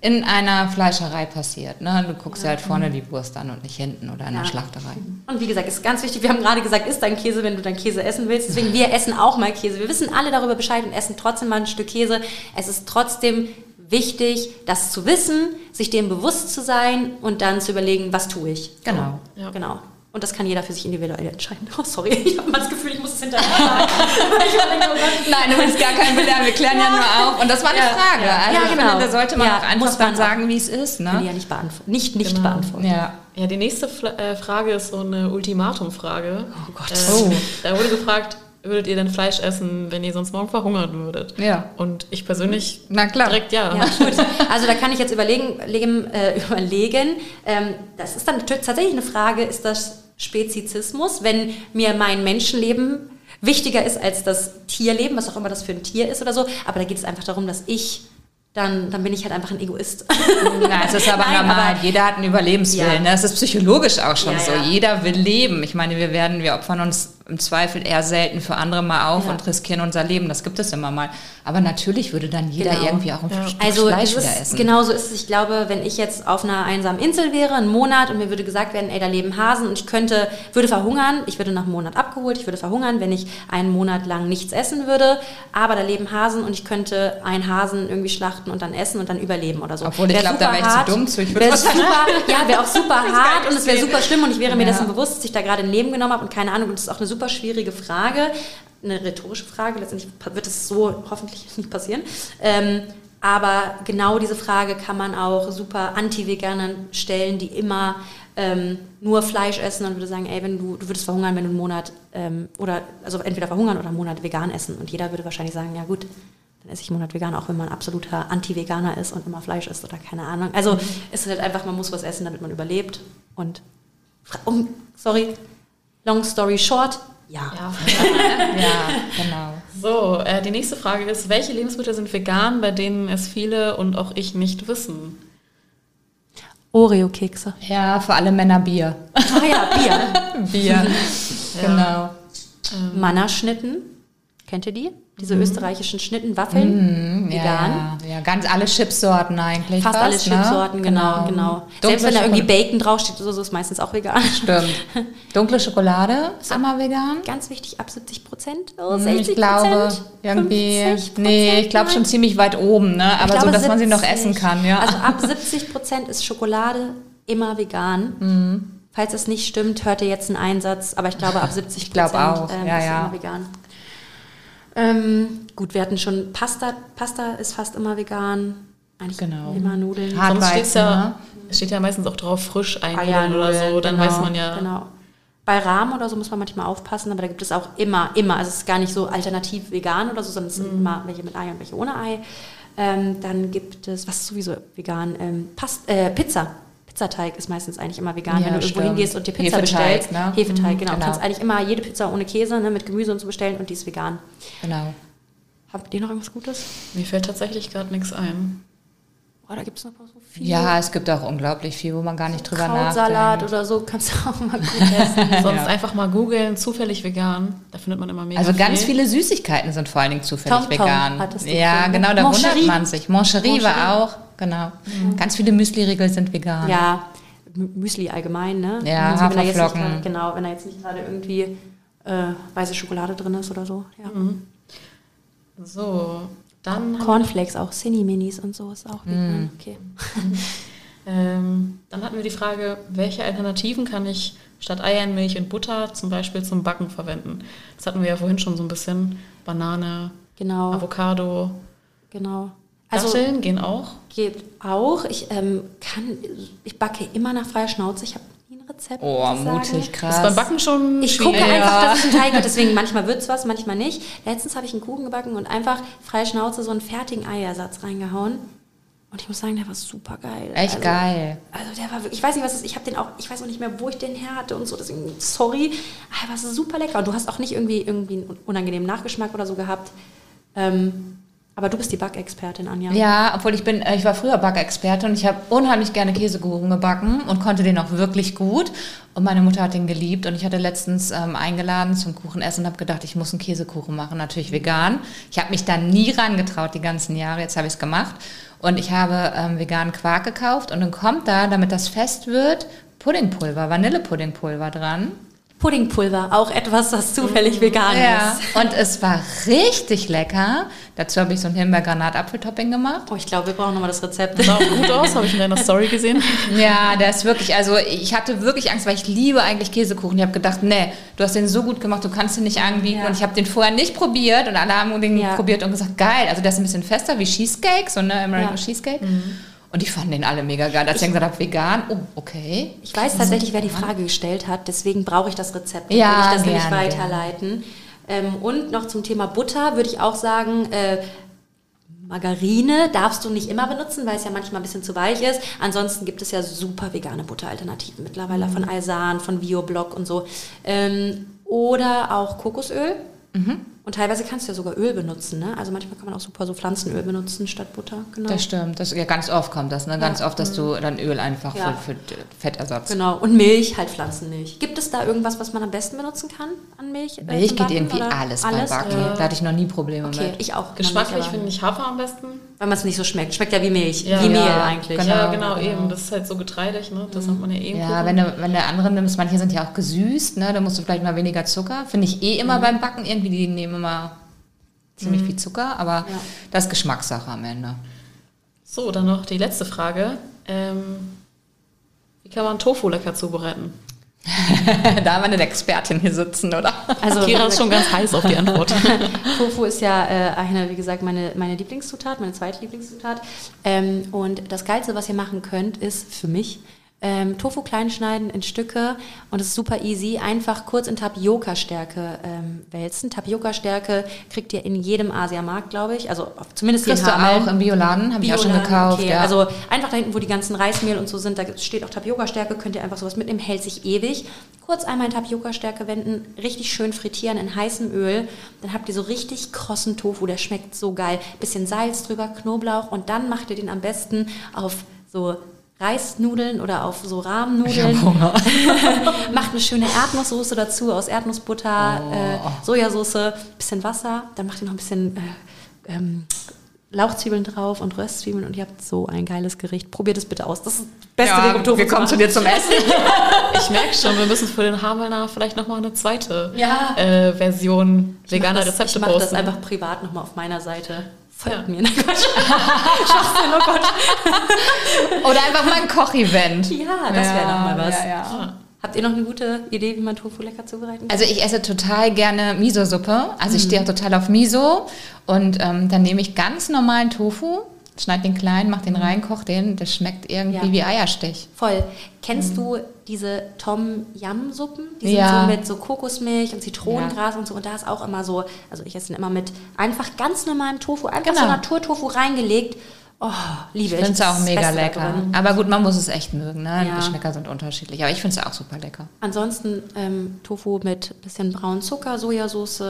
in einer Fleischerei passiert. Ne? Du guckst ja. ja halt vorne die Wurst an und nicht hinten oder in ja. der Schlachterei. Und wie gesagt, ist ganz wichtig, wir haben gerade gesagt, isst dein Käse, wenn du dein Käse essen willst. Deswegen, wir essen auch mal Käse. Wir wissen alle darüber Bescheid und essen trotzdem mal ein Stück Käse. Es ist trotzdem wichtig, das zu wissen, sich dem bewusst zu sein und dann zu überlegen, was tue ich. Genau. Ja. Genau. Und das kann jeder für sich individuell entscheiden. Oh, sorry, ich habe mal das Gefühl, ich muss es hinterher sagen. Nein, du willst gar keinen Belehren, wir klären ja. ja. nur auf. Und das war eine ja. Frage. Ja, also ja genau. Finde, da sollte man auch einfach dann sagen, wie es ist. Ne? ja nicht beantworten. Nicht, nicht genau. beantworten. Ja. ja, die nächste äh, Frage ist so eine Ultimatumfrage. Oh Gott. Äh, oh. Da wurde gefragt, würdet ihr denn Fleisch essen, wenn ihr sonst morgen verhungern würdet? Ja. Und ich persönlich Na klar. direkt ja. ja gut. Also da kann ich jetzt überlegen, äh, überlegen. Ähm, das ist dann tatsächlich eine Frage, ist das Spezizismus, wenn mir mein Menschenleben wichtiger ist als das Tierleben, was auch immer das für ein Tier ist oder so. Aber da geht es einfach darum, dass ich dann, dann bin ich halt einfach ein Egoist. Nein, es ist aber Nein, normal. Aber Jeder hat einen Überlebenswillen. Ja. Ne? Das ist psychologisch auch schon ja, so. Ja. Jeder will leben. Ich meine, wir werden, wir opfern uns im Zweifel eher selten für andere mal auf ja. und riskieren unser Leben. Das gibt es immer mal. Aber natürlich würde dann jeder genau. irgendwie auch ein ja. Stück also Fleisch wieder essen. Genau so ist es. Ich glaube, wenn ich jetzt auf einer einsamen Insel wäre, einen Monat, und mir würde gesagt werden, ey, da leben Hasen und ich könnte, würde verhungern, ich würde nach einem Monat abgeholt, ich würde verhungern, wenn ich einen Monat lang nichts essen würde. Aber da leben Hasen und ich könnte einen Hasen irgendwie schlachten und dann essen und dann überleben oder so. Obwohl ich glaube, da wäre ich zu dumm zu. Ich wäre super, ja, wäre auch super hart und es wäre super schlimm und ich wäre mir dessen bewusst, dass ich da gerade ein Leben genommen habe und keine Ahnung. Und das ist auch eine super schwierige Frage. Frage, eine rhetorische Frage, letztendlich wird es so hoffentlich nicht passieren. Ähm, aber genau diese Frage kann man auch super Anti-Veganern stellen, die immer ähm, nur Fleisch essen und würde sagen, ey, wenn du, du würdest verhungern, wenn du einen Monat ähm, oder also entweder verhungern oder einen Monat vegan essen. Und jeder würde wahrscheinlich sagen, ja gut, dann esse ich einen Monat vegan, auch wenn man absoluter Anti-Veganer ist und immer Fleisch isst oder keine Ahnung. Also mhm. es ist halt einfach, man muss was essen, damit man überlebt. Und um, sorry, long story short, ja. Ja, ja genau. So, äh, die nächste Frage ist, welche Lebensmittel sind vegan, bei denen es viele und auch ich nicht wissen? Oreo-Kekse. Ja, für alle Männer Bier. Ah ja, Bier. Bier, genau. Ähm. Mannerschnitten, kennt ihr die? Diese mhm. österreichischen Schnittenwaffeln, mhm, vegan. Ja, ja, ganz alle Chipsorten eigentlich. Fast, fast alle ne? Chipsorten, ne? genau, genau. genau. Selbst wenn da irgendwie Bacon draufsteht oder so, ist meistens auch vegan. Stimmt. Dunkle Schokolade ist immer vegan. Ganz wichtig, ab 70 Prozent, oh, 60 hm, Ich glaube, irgendwie, nee, ich glaube schon ziemlich weit oben, ne? aber glaube, so, dass 70, man sie noch essen kann, ja. Also ab 70 Prozent ist Schokolade immer vegan. Mhm. Falls es nicht stimmt, hört ihr jetzt einen Einsatz, aber ich glaube ab 70 Prozent ähm, ja, ist ja. immer vegan. Ähm, gut, wir hatten schon Pasta. Pasta ist fast immer vegan. Eigentlich genau. immer Nudeln. Sonst steht's ja, es steht ja meistens auch drauf frisch eingelegt oder so. Dann genau, weiß man ja. Genau. Bei Rahmen oder so muss man manchmal aufpassen, aber da gibt es auch immer, immer. Also es ist gar nicht so alternativ vegan oder so, sondern es sind mhm. immer welche mit Ei und welche ohne Ei. Ähm, dann gibt es, was ist sowieso vegan? Ähm, Past, äh, Pizza. Pizzateig ist meistens eigentlich immer vegan, Ja, wenn du irgendwo stimmt. hingehst und dir Pizza Hefeteig, bestellst. ne? Hefeteig, Mhm, genau. Du genau. kannst eigentlich immer jede Pizza ohne Käse, ne, mit Gemüse und so bestellen und die ist vegan. Genau. Habt ihr noch irgendwas Gutes? Mir fällt tatsächlich gerade nichts ein. Boah, da gibt es noch so viel. Ja, es gibt auch unglaublich viel, wo man gar nicht drüber Krautsalat nachdenkt. oder so kannst du auch mal gut essen. Sonst Ja. einfach mal googeln, zufällig vegan. Da findet man immer mega Also ganz viel. viele Süßigkeiten sind vor allen Dingen zufällig Tom Tom vegan. ja, ne? genau, da Moncherie. wundert man sich. Moncherie, war auch, genau. Ganz viele Müsli-Riegel sind vegan. Ja, Mü- Müsli allgemein, ne? Ja, Also wenn jetzt nicht Haferflocken. gerade- Genau, wenn da jetzt nicht gerade irgendwie äh, weiße Schokolade drin ist oder so. Ja. So, dann, Cornflakes auch, Cinni-Minis und so ist auch Mm. vegan. Okay. ähm, dann hatten wir die Frage, welche Alternativen kann ich statt Eiern, Milch und Butter zum Beispiel zum Backen verwenden? Das hatten wir ja vorhin schon so ein bisschen. Banane, Genau, Avocado, genau. Also Datteln gehen auch. geht auch. Ich ähm, kann, ich backe immer nach freier Schnauze. Ich habe Rezept. Oh, mutig, krass. Ist beim Backen schon Ich gucke schwierig. einfach, Ja. dass es ein Teig wird, deswegen manchmal wird es was, manchmal nicht. Letztens habe ich einen Kuchen gebacken und einfach freie Schnauze so einen fertigen Eiersatz reingehauen. Und ich muss sagen, der war super geil. Echt also, geil. Also der war wirklich, ich weiß nicht, was ist, ich habe den auch, ich weiß auch nicht mehr, wo ich den her hatte und so, deswegen sorry. Aber es ist super lecker und du hast auch nicht irgendwie, irgendwie einen unangenehmen Nachgeschmack oder so gehabt. Ähm, aber du bist die Backexpertin, Anja. Ja, obwohl ich bin, äh, ich war früher Backexperte und ich habe unheimlich gerne Käsekuchen gebacken und konnte den auch wirklich gut. Und meine Mutter hat den geliebt und ich hatte letztens ähm, eingeladen zum Kuchenessen und habe gedacht, ich muss einen Käsekuchen machen, natürlich vegan. Ich habe mich da nie rangetraut die ganzen Jahre, jetzt habe ich es gemacht. Und ich habe ähm, veganen Quark gekauft und dann kommt da, damit das fest wird, Puddingpulver, Vanillepuddingpulver dran. Puddingpulver, auch etwas, was zufällig vegan Ja, ist. und es war richtig lecker. Dazu habe ich so ein Himbeer-Granat-Apfeltopping gemacht. Oh, ich glaube, wir brauchen nochmal das Rezept. Sah auch gut aus, habe ich in deiner Story gesehen. Ja, der ist wirklich, also ich hatte wirklich Angst, weil ich liebe eigentlich Käsekuchen. Ich habe gedacht, nee, du hast den so gut gemacht, du kannst ihn nicht anbieten. Ja. Und ich habe den vorher nicht probiert und alle haben den Ja. probiert und gesagt, geil. Also der ist ein bisschen fester wie Cheesecake, so eine American Ja. Cheesecake. Und ich fand den alle mega geil. Als ich dann gesagt habe, vegan, oh, okay. Ich weiß tatsächlich, wer die Frage gestellt hat, deswegen brauche ich das Rezept. Ja, würde ich das nämlich gerne, weiterleiten. Ähm, und noch zum Thema Butter würde ich auch sagen, äh, Margarine darfst du nicht immer benutzen, weil es ja manchmal ein bisschen zu weich ist. Ansonsten gibt es ja super vegane Butteralternativen mittlerweile von Alsan, von Bioblock und so. Ähm, oder auch Kokosöl. Und teilweise kannst du ja sogar Öl benutzen. Ne? Also manchmal kann man auch super so Pflanzenöl benutzen statt Butter. Genau. Das stimmt. Das, ja, ganz oft kommt das, ne? Ganz oft, dass du dann Öl einfach Ja. für, für Fettersatz. Genau, und Milch, halt Pflanzenmilch. Gibt es da irgendwas, was man am besten benutzen kann an Milch? äh, Milch geht Backen, irgendwie oder? alles, beim Backen. Ja. Da hatte ich noch nie Probleme Okay, mit. ich auch. Geschmacklich finde ich Hafer am besten. Weil man es nicht so schmeckt. Schmeckt ja wie Milch. Ja. wie Mehl Ja, eigentlich. genau. ja, genau, eben. Das ist halt so getreidig, ne? Das hat man ja eh im Ja, wenn du, wenn du andere nimmst, manche sind ja auch gesüßt, ne? Da musst du vielleicht mal weniger Zucker. Finde ich eh immer beim Backen irgendwie, die nehmen immer ziemlich viel Zucker, aber Ja. das ist Geschmackssache am Ende. So, dann noch die letzte Frage. Ähm, wie kann man Tofu lecker zubereiten? da haben wir eine Expertin hier sitzen, oder? Also, Kira ist schon ganz heiß auf die Antwort. Tofu ist ja äh, eine, wie gesagt, meine, meine Lieblingszutat, meine zweite Lieblingszutat. Ähm, und das Geilste, was ihr machen könnt, ist für mich ähm, Tofu klein schneiden in Stücke und es ist super easy. Einfach kurz in Tapioca-Stärke ähm, wälzen. Tapioca-Stärke kriegt ihr in jedem Asiamarkt, glaube ich. Also zumindest hier in Kriegst du Hameln. auch im Bioladen, habe ich auch schon gekauft. okay. ja. Also einfach da hinten, wo die ganzen Reismehl und so sind, da steht auch Tapioca-Stärke, könnt ihr einfach sowas mitnehmen, hält sich ewig. Kurz einmal in Tapioca-Stärke wenden, richtig schön frittieren in heißem Öl. Dann habt ihr so richtig krossen Tofu, der schmeckt so geil. Bisschen Salz drüber, Knoblauch und dann macht ihr den am besten auf so Reisnudeln oder auf so Rahmennudeln. Macht eine schöne Erdnusssoße dazu aus Erdnussbutter, äh, Sojasauce, bisschen Wasser. Dann macht ihr noch ein bisschen äh, ähm, Lauchzwiebeln drauf und Röstzwiebeln und ihr habt so ein geiles Gericht. Probiert es bitte aus. Das ist das beste Weg, um Tofu wir kommen zu dir zum Essen. Ich merke schon, wir müssen für den Hamelner vielleicht nochmal eine zweite Ja. äh, Version Ich mach veganer das, Rezepte Ich mache das posten. einfach privat nochmal auf meiner Seite. Folgt Ja. mir. Na Quatsch. Schwachsinn, oh Gott. Oder einfach mal ein Kochevent. Ja, das wäre Ja, nochmal was. ja, ja. Habt ihr noch eine gute Idee, wie man Tofu lecker zubereiten kann? Also ich esse total gerne Miso-Suppe. Also ich stehe auch total auf Miso. Und ähm, dann nehme ich ganz normalen Tofu, schneide den klein, mache den rein, koche den. Das schmeckt irgendwie Ja. wie Eierstich. Voll. Kennst du diese Tom-Yum-Suppen? Die sind Ja. so mit so Kokosmilch und Zitronengras und so. Und da ist auch immer so, also ich esse den immer mit einfach ganz normalem Tofu, einfach so Genau. Naturtofu reingelegt. Oh, liebe Ich finde es auch mega lecker. drin. Aber gut, man muss es echt mögen. Ne? Die Ja. Geschmäcker sind unterschiedlich. Aber ich finde es auch super lecker. Ansonsten ähm, Tofu mit bisschen braunen Zucker, Sojasauce,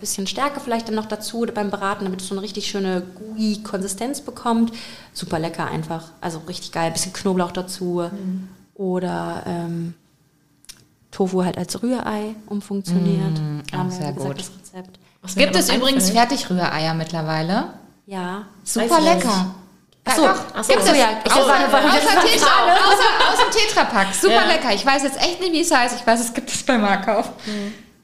bisschen Stärke vielleicht dann noch dazu beim Braten, damit es so eine richtig schöne gooey Konsistenz bekommt. Super lecker einfach. Also richtig geil. Bisschen Knoblauch dazu. Oder ähm, Tofu halt als Rührei umfunktioniert. Haben auch sehr gesagt, gut. das Rezept. Gibt es übrigens Fertigrühreier mittlerweile? Ja. Super ich lecker. Achso, Ja, ach Gibt so, es. ja. Ich Außer- war, war, war Tetra, Frage. aus, dem Tetrapack. Super Ja. lecker. Ich weiß jetzt echt nicht, wie es heißt. Ich weiß, es gibt es bei Markauf.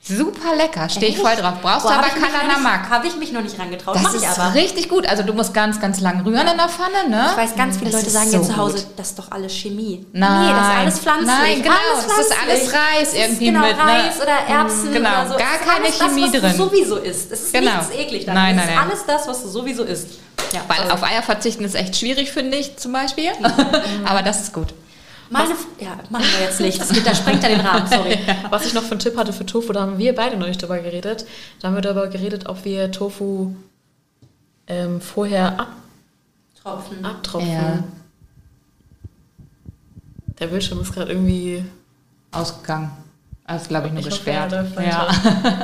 Super lecker. Stehe ich voll drauf. Brauchst Boah, du aber nicht- Mark. Habe ich mich noch nicht rangetraut. Das Mach ich ist aber. richtig gut. Also du musst ganz, ganz lang rühren in der Pfanne, ne? Ich weiß, ganz viele Das Leute sagen so ja zu Hause, gut. das ist doch alles Chemie. Nein. Nee, das ist alles pflanzlich. Nein, genau, Alles das ist alles pflanzlich. Reis irgendwie genau, mit, ne? Reis oder Erbsen Genau, oder so. gar keine alles Chemie das, was drin. Du sowieso isst. Es ist Genau. nichts eklig daran. Nein, nein, ist nein. alles das, was du sowieso isst. Ja, Weil also auf Eier verzichten ist echt schwierig, finde ich zum Beispiel. aber das ist gut. Meine, ja, machen wir jetzt nicht. Das, geht, das sprengt ja den Rahmen, sorry. Was ich noch für einen Tipp hatte für Tofu, da haben wir beide noch nicht drüber geredet. Da haben wir darüber geredet, ob wir Tofu ähm, vorher ab, Tropfen. abtropfen. Ja. Der Bildschirm ist gerade irgendwie. Ausgegangen. Also glaube ich nur Ich hoffe, gesperrt. er läuft ja.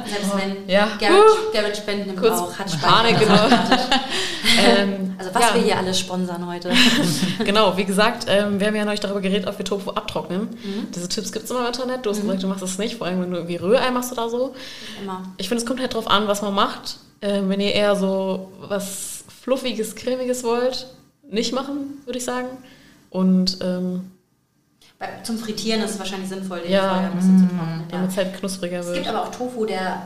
Selbst wenn Ja. Garrett, Garrett Spenden im Kurz Bauch hat Panik, genau. Ähm, Also was ja, wir hier alles sponsern heute. Genau, wie gesagt, ähm, wir haben ja neulich darüber geredet, ob wir Tofu abtrocknen. Diese Tipps gibt es immer im Internet. Du hast gesagt, du machst es nicht, vor allem wenn du irgendwie Rührei machst oder so. Immer. Ich finde, es kommt halt drauf an, was man macht. Ähm, wenn ihr eher so was Fluffiges, Cremiges wollt, nicht machen, würde ich sagen. Und ähm, zum Frittieren ist es wahrscheinlich sinnvoll, den Ja. vorher ein bisschen zu trocknen. Ja. damit es halt knuspriger Es gibt wird. aber auch Tofu, der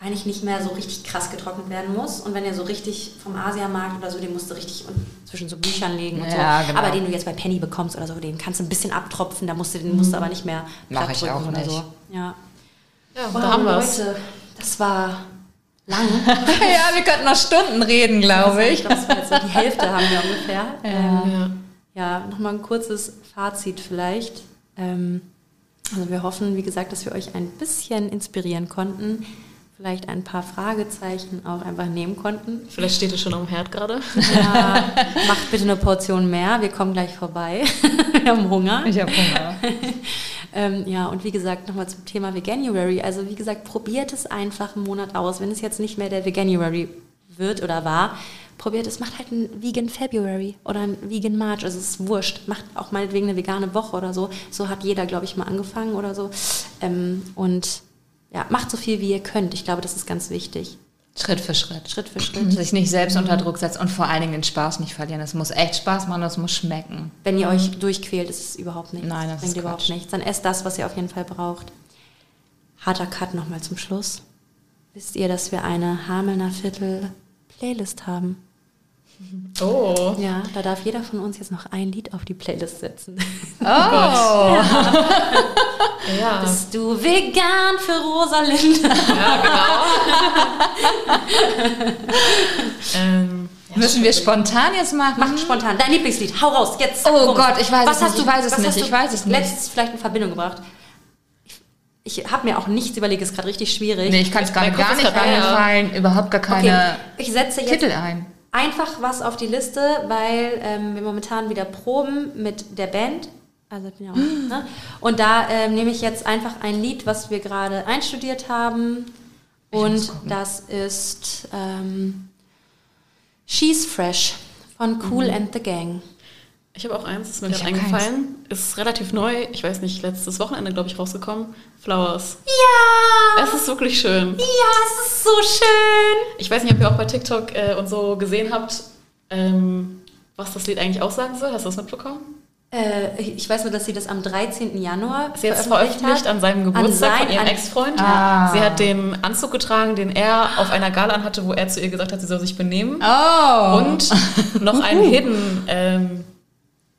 eigentlich nicht mehr so richtig krass getrocknet werden muss. Und wenn er so richtig vom Asiamarkt oder so, den musst du richtig zwischen so Büchern legen und Ja, so. genau. Aber den du jetzt bei Penny bekommst oder so, den kannst du ein bisschen abtropfen, da musst du, den musst du aber nicht mehr Mach ich drücken auch oder nicht. so. Ja. Ja, Wow, da haben wir es. Leute, das war lang. ja, wir könnten noch Stunden reden, glaube ich. Ich glaube, das war jetzt so die Hälfte haben wir ungefähr. Ähm, Ja. Ja, nochmal ein kurzes Fazit vielleicht. Ähm, also wir hoffen, wie gesagt, dass wir euch ein bisschen inspirieren konnten, vielleicht ein paar Fragezeichen auch einfach nehmen konnten. Vielleicht steht es schon am Herd gerade. Ja, macht bitte eine Portion mehr, wir kommen gleich vorbei. wir haben Hunger. Ich habe Hunger. Ähm, ja, und wie gesagt, nochmal zum Thema Veganuary. Also wie gesagt, probiert es einfach einen Monat aus. Wenn es jetzt nicht mehr der Veganuary wird oder war, probiert es, macht halt einen Vegan February oder einen Vegan March. Also es ist wurscht. Macht auch meinetwegen eine vegane Woche oder so. So hat jeder, glaube ich, mal angefangen oder so. Ähm, und ja, macht so viel, wie ihr könnt. Ich glaube, das ist ganz wichtig. Schritt für Schritt. Schritt für Schritt. Sich nicht selbst unter Druck setzen und vor allen Dingen den Spaß nicht verlieren. Es muss echt Spaß machen, es muss schmecken. Wenn ihr euch durchquält, ist es überhaupt nichts. Nein, das bringt ist überhaupt nichts. Dann esst das, was ihr auf jeden Fall braucht. Harter Cut nochmal zum Schluss. Wisst ihr, dass wir eine Hamelner Viertel Playlist haben? Oh. Ja, da darf jeder von uns jetzt noch ein Lied auf die Playlist setzen. Oh! Ja. Bist du vegan für Rosalinde? Ähm, Müssen wir spontan jetzt machen? Mach spontan. Dein Lieblingslied. Hau raus. Jetzt. Oh Bums. Gott, ich weiß was es hast nicht, Du, ich weiß es was nicht, hast du ich weiß es nicht. Letztes vielleicht in Verbindung gebracht. Ich, habe mir auch nichts überlegt, ist gerade richtig schwierig. Nee, ich kann es gerade gar ist nicht einfallen. Überhaupt gar Okay, keine ich setze jetzt Titel ein. Einfach was auf die Liste, weil ähm, wir momentan wieder proben mit der Band. Also bin ja auch, ne? Und da ähm, nehme ich jetzt einfach ein Lied, was wir gerade einstudiert haben. Und das ist ähm, She's Fresh von Cool and the Gang. Ich habe auch eins, ist mir gerade eingefallen. Ist relativ neu. Ich weiß nicht, letztes Wochenende, glaube ich, rausgekommen. Flowers. Ja! Es ist wirklich schön. Ja, es ist so schön! Ich weiß nicht, ob ihr auch bei TikTok äh, und so gesehen habt, ähm, was das Lied eigentlich aussagen soll. Hast du das mitbekommen? Äh, ich weiß nur, dass sie das am 13. Januar Sie hat es veröffentlicht an seinem Geburtstag sein- von ihrem an- Ex-Freund. Ah. Sie hat den Anzug getragen, den er auf einer Gala anhatte, wo er zu ihr gesagt hat, sie soll sich benehmen. Oh! Und noch ein Hidden, ähm,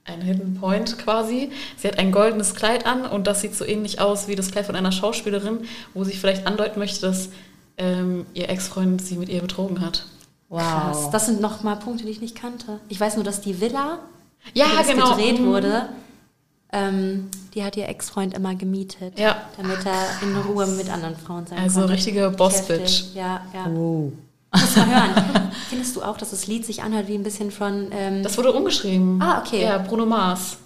ein Hidden Point quasi. Sie hat ein goldenes Kleid an und das sieht so ähnlich aus wie das Kleid von einer Schauspielerin, wo sie vielleicht andeuten möchte, dass ähm, ihr Ex-Freund sie mit ihr betrogen hat. Krass. wow. Das sind nochmal Punkte, die ich nicht kannte. Ich weiß nur, dass die Villa, Ja, die das genau. gedreht Mhm. wurde, ähm, die hat ihr Ex-Freund immer gemietet. Ja. Damit er in Ruhe mit anderen Frauen sein Also konnte. richtige Boss-Bitch. Ja, ja. Oh. Muss mal hören. Findest du auch, dass das Lied sich anhört wie ein bisschen von... Ähm, Das wurde umgeschrieben. Ah, okay. Ja, Bruno Mars.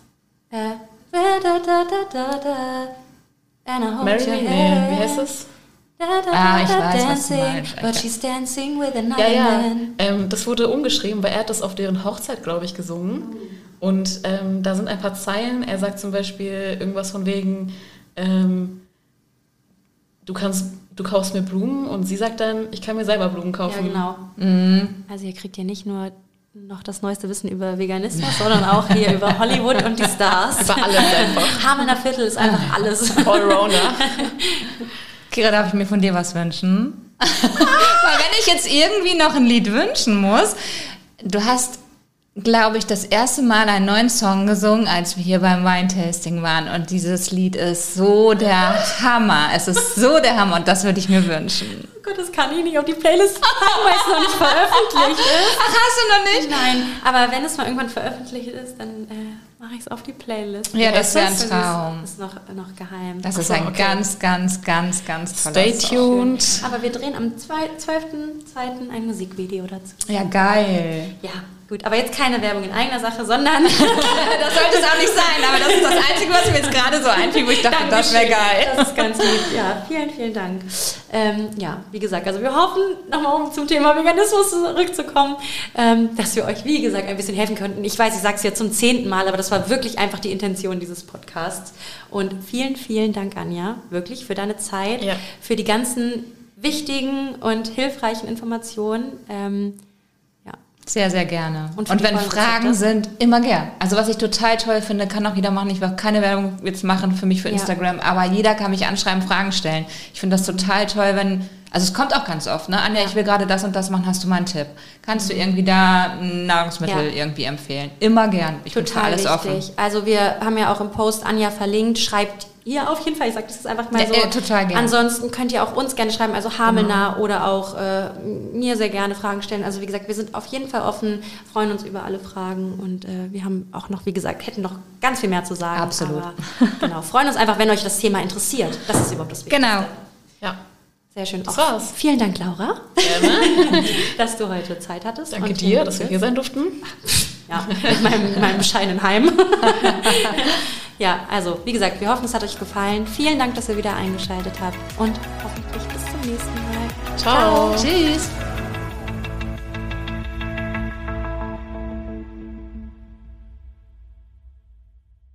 äh, da, da, da, Mary Me? Nee, wie heißt es? Ah, ich weiß, was du dancing. But she's dancing with Ja, another ja. man. Ähm, das wurde umgeschrieben, weil er hat das auf deren Hochzeit, glaube ich, gesungen. Und ähm, da sind ein paar Zeilen. Er sagt zum Beispiel irgendwas von wegen, ähm, du kannst, du kaufst mir Blumen und sie sagt dann, ich kann mir selber Blumen Ja, kaufen. genau. Mhm. Also ihr kriegt ja nicht nur noch das neueste Wissen über Veganismus, sondern auch hier über Hollywood und die Stars. Über alles einfach. Hamelner Viertel ist einfach alles. Allrounder. Kira, darf ich mir von dir was wünschen? Weil wenn ich jetzt irgendwie noch ein Lied wünschen muss, du hast, glaube ich, das erste Mal einen neuen Song gesungen, als wir hier beim Wine-Tasting waren. Und dieses Lied ist so der Hammer. Es ist so der Hammer und das würde ich mir wünschen. Oh Gott, das kann ich nicht auf die Playlist packen, weil es noch nicht veröffentlicht ist. Ach, hast du noch nicht? Nein, aber wenn es mal irgendwann veröffentlicht ist, dann äh, mache ich es auf die Playlist. Ja, das wäre ein Das Traum. ist noch, noch geheim. Das ist so, ein okay. ganz, ganz, ganz, ganz toller Stay Song. tuned. aber wir drehen am 12.02. ein Musikvideo dazu. Ja, geil. Ja, gut. Aber jetzt keine Werbung in eigener Sache, sondern Das sollte es auch nicht sein, aber das ist das Einzige, was mir jetzt gerade so einfiel, wo ich dachte, das wäre geil. Das ist ganz lieb. Ja, vielen, vielen Dank. Ähm, ja, wie gesagt, also wir hoffen, nochmal um zum Thema Veganismus zurückzukommen, ähm, dass wir euch, wie gesagt, ein bisschen helfen könnten. Ich weiß, ich sage es ja zum zehnten Mal, aber das war wirklich einfach die Intention dieses Podcasts. Und vielen, vielen Dank, Anja, wirklich für deine Zeit, Ja. für die ganzen wichtigen und hilfreichen Informationen. Ähm, Sehr, sehr gerne. Und Und, wenn Fragen Rezepte? sind, immer gern. Also was ich total toll finde, kann auch jeder machen. Ich will keine Werbung jetzt machen für mich für Ja. Instagram, aber jeder kann mich anschreiben, Fragen stellen. Ich finde das total toll, wenn, also es kommt auch ganz oft, ne? Anja, ich will gerade das und das machen, hast du mal einen Tipp? Kannst du irgendwie da Nahrungsmittel Ja. irgendwie empfehlen? Immer gern. Ich bin für Total alles wichtig. offen. Also wir haben ja auch im Post Anja verlinkt. Schreibt ihr auf jeden Fall. Ich sage das jetzt einfach mal Ja, so. äh, total gerne. Ansonsten könnt ihr auch uns gerne schreiben, also Hamelnah oder auch äh, mir sehr gerne Fragen stellen. Also wie gesagt, wir sind auf jeden Fall offen, freuen uns über alle Fragen und äh, wir haben auch noch, wie gesagt, hätten noch ganz viel mehr zu sagen. Absolut. Aber, genau, freuen uns einfach, wenn euch das Thema interessiert. Das ist überhaupt das Wichtigste. Genau. Ja. Sehr schön. Das war's. Vielen Dank, Laura, Gerne. dass du heute Zeit hattest. Danke und dir, dass wir hier sein durften. Ja, mit meinem, meinem bescheidenen Heim. ja, also wie gesagt, wir hoffen, es hat euch gefallen. Vielen Dank, dass ihr wieder eingeschaltet habt und hoffentlich bis zum nächsten Mal. Ciao. Tschüss.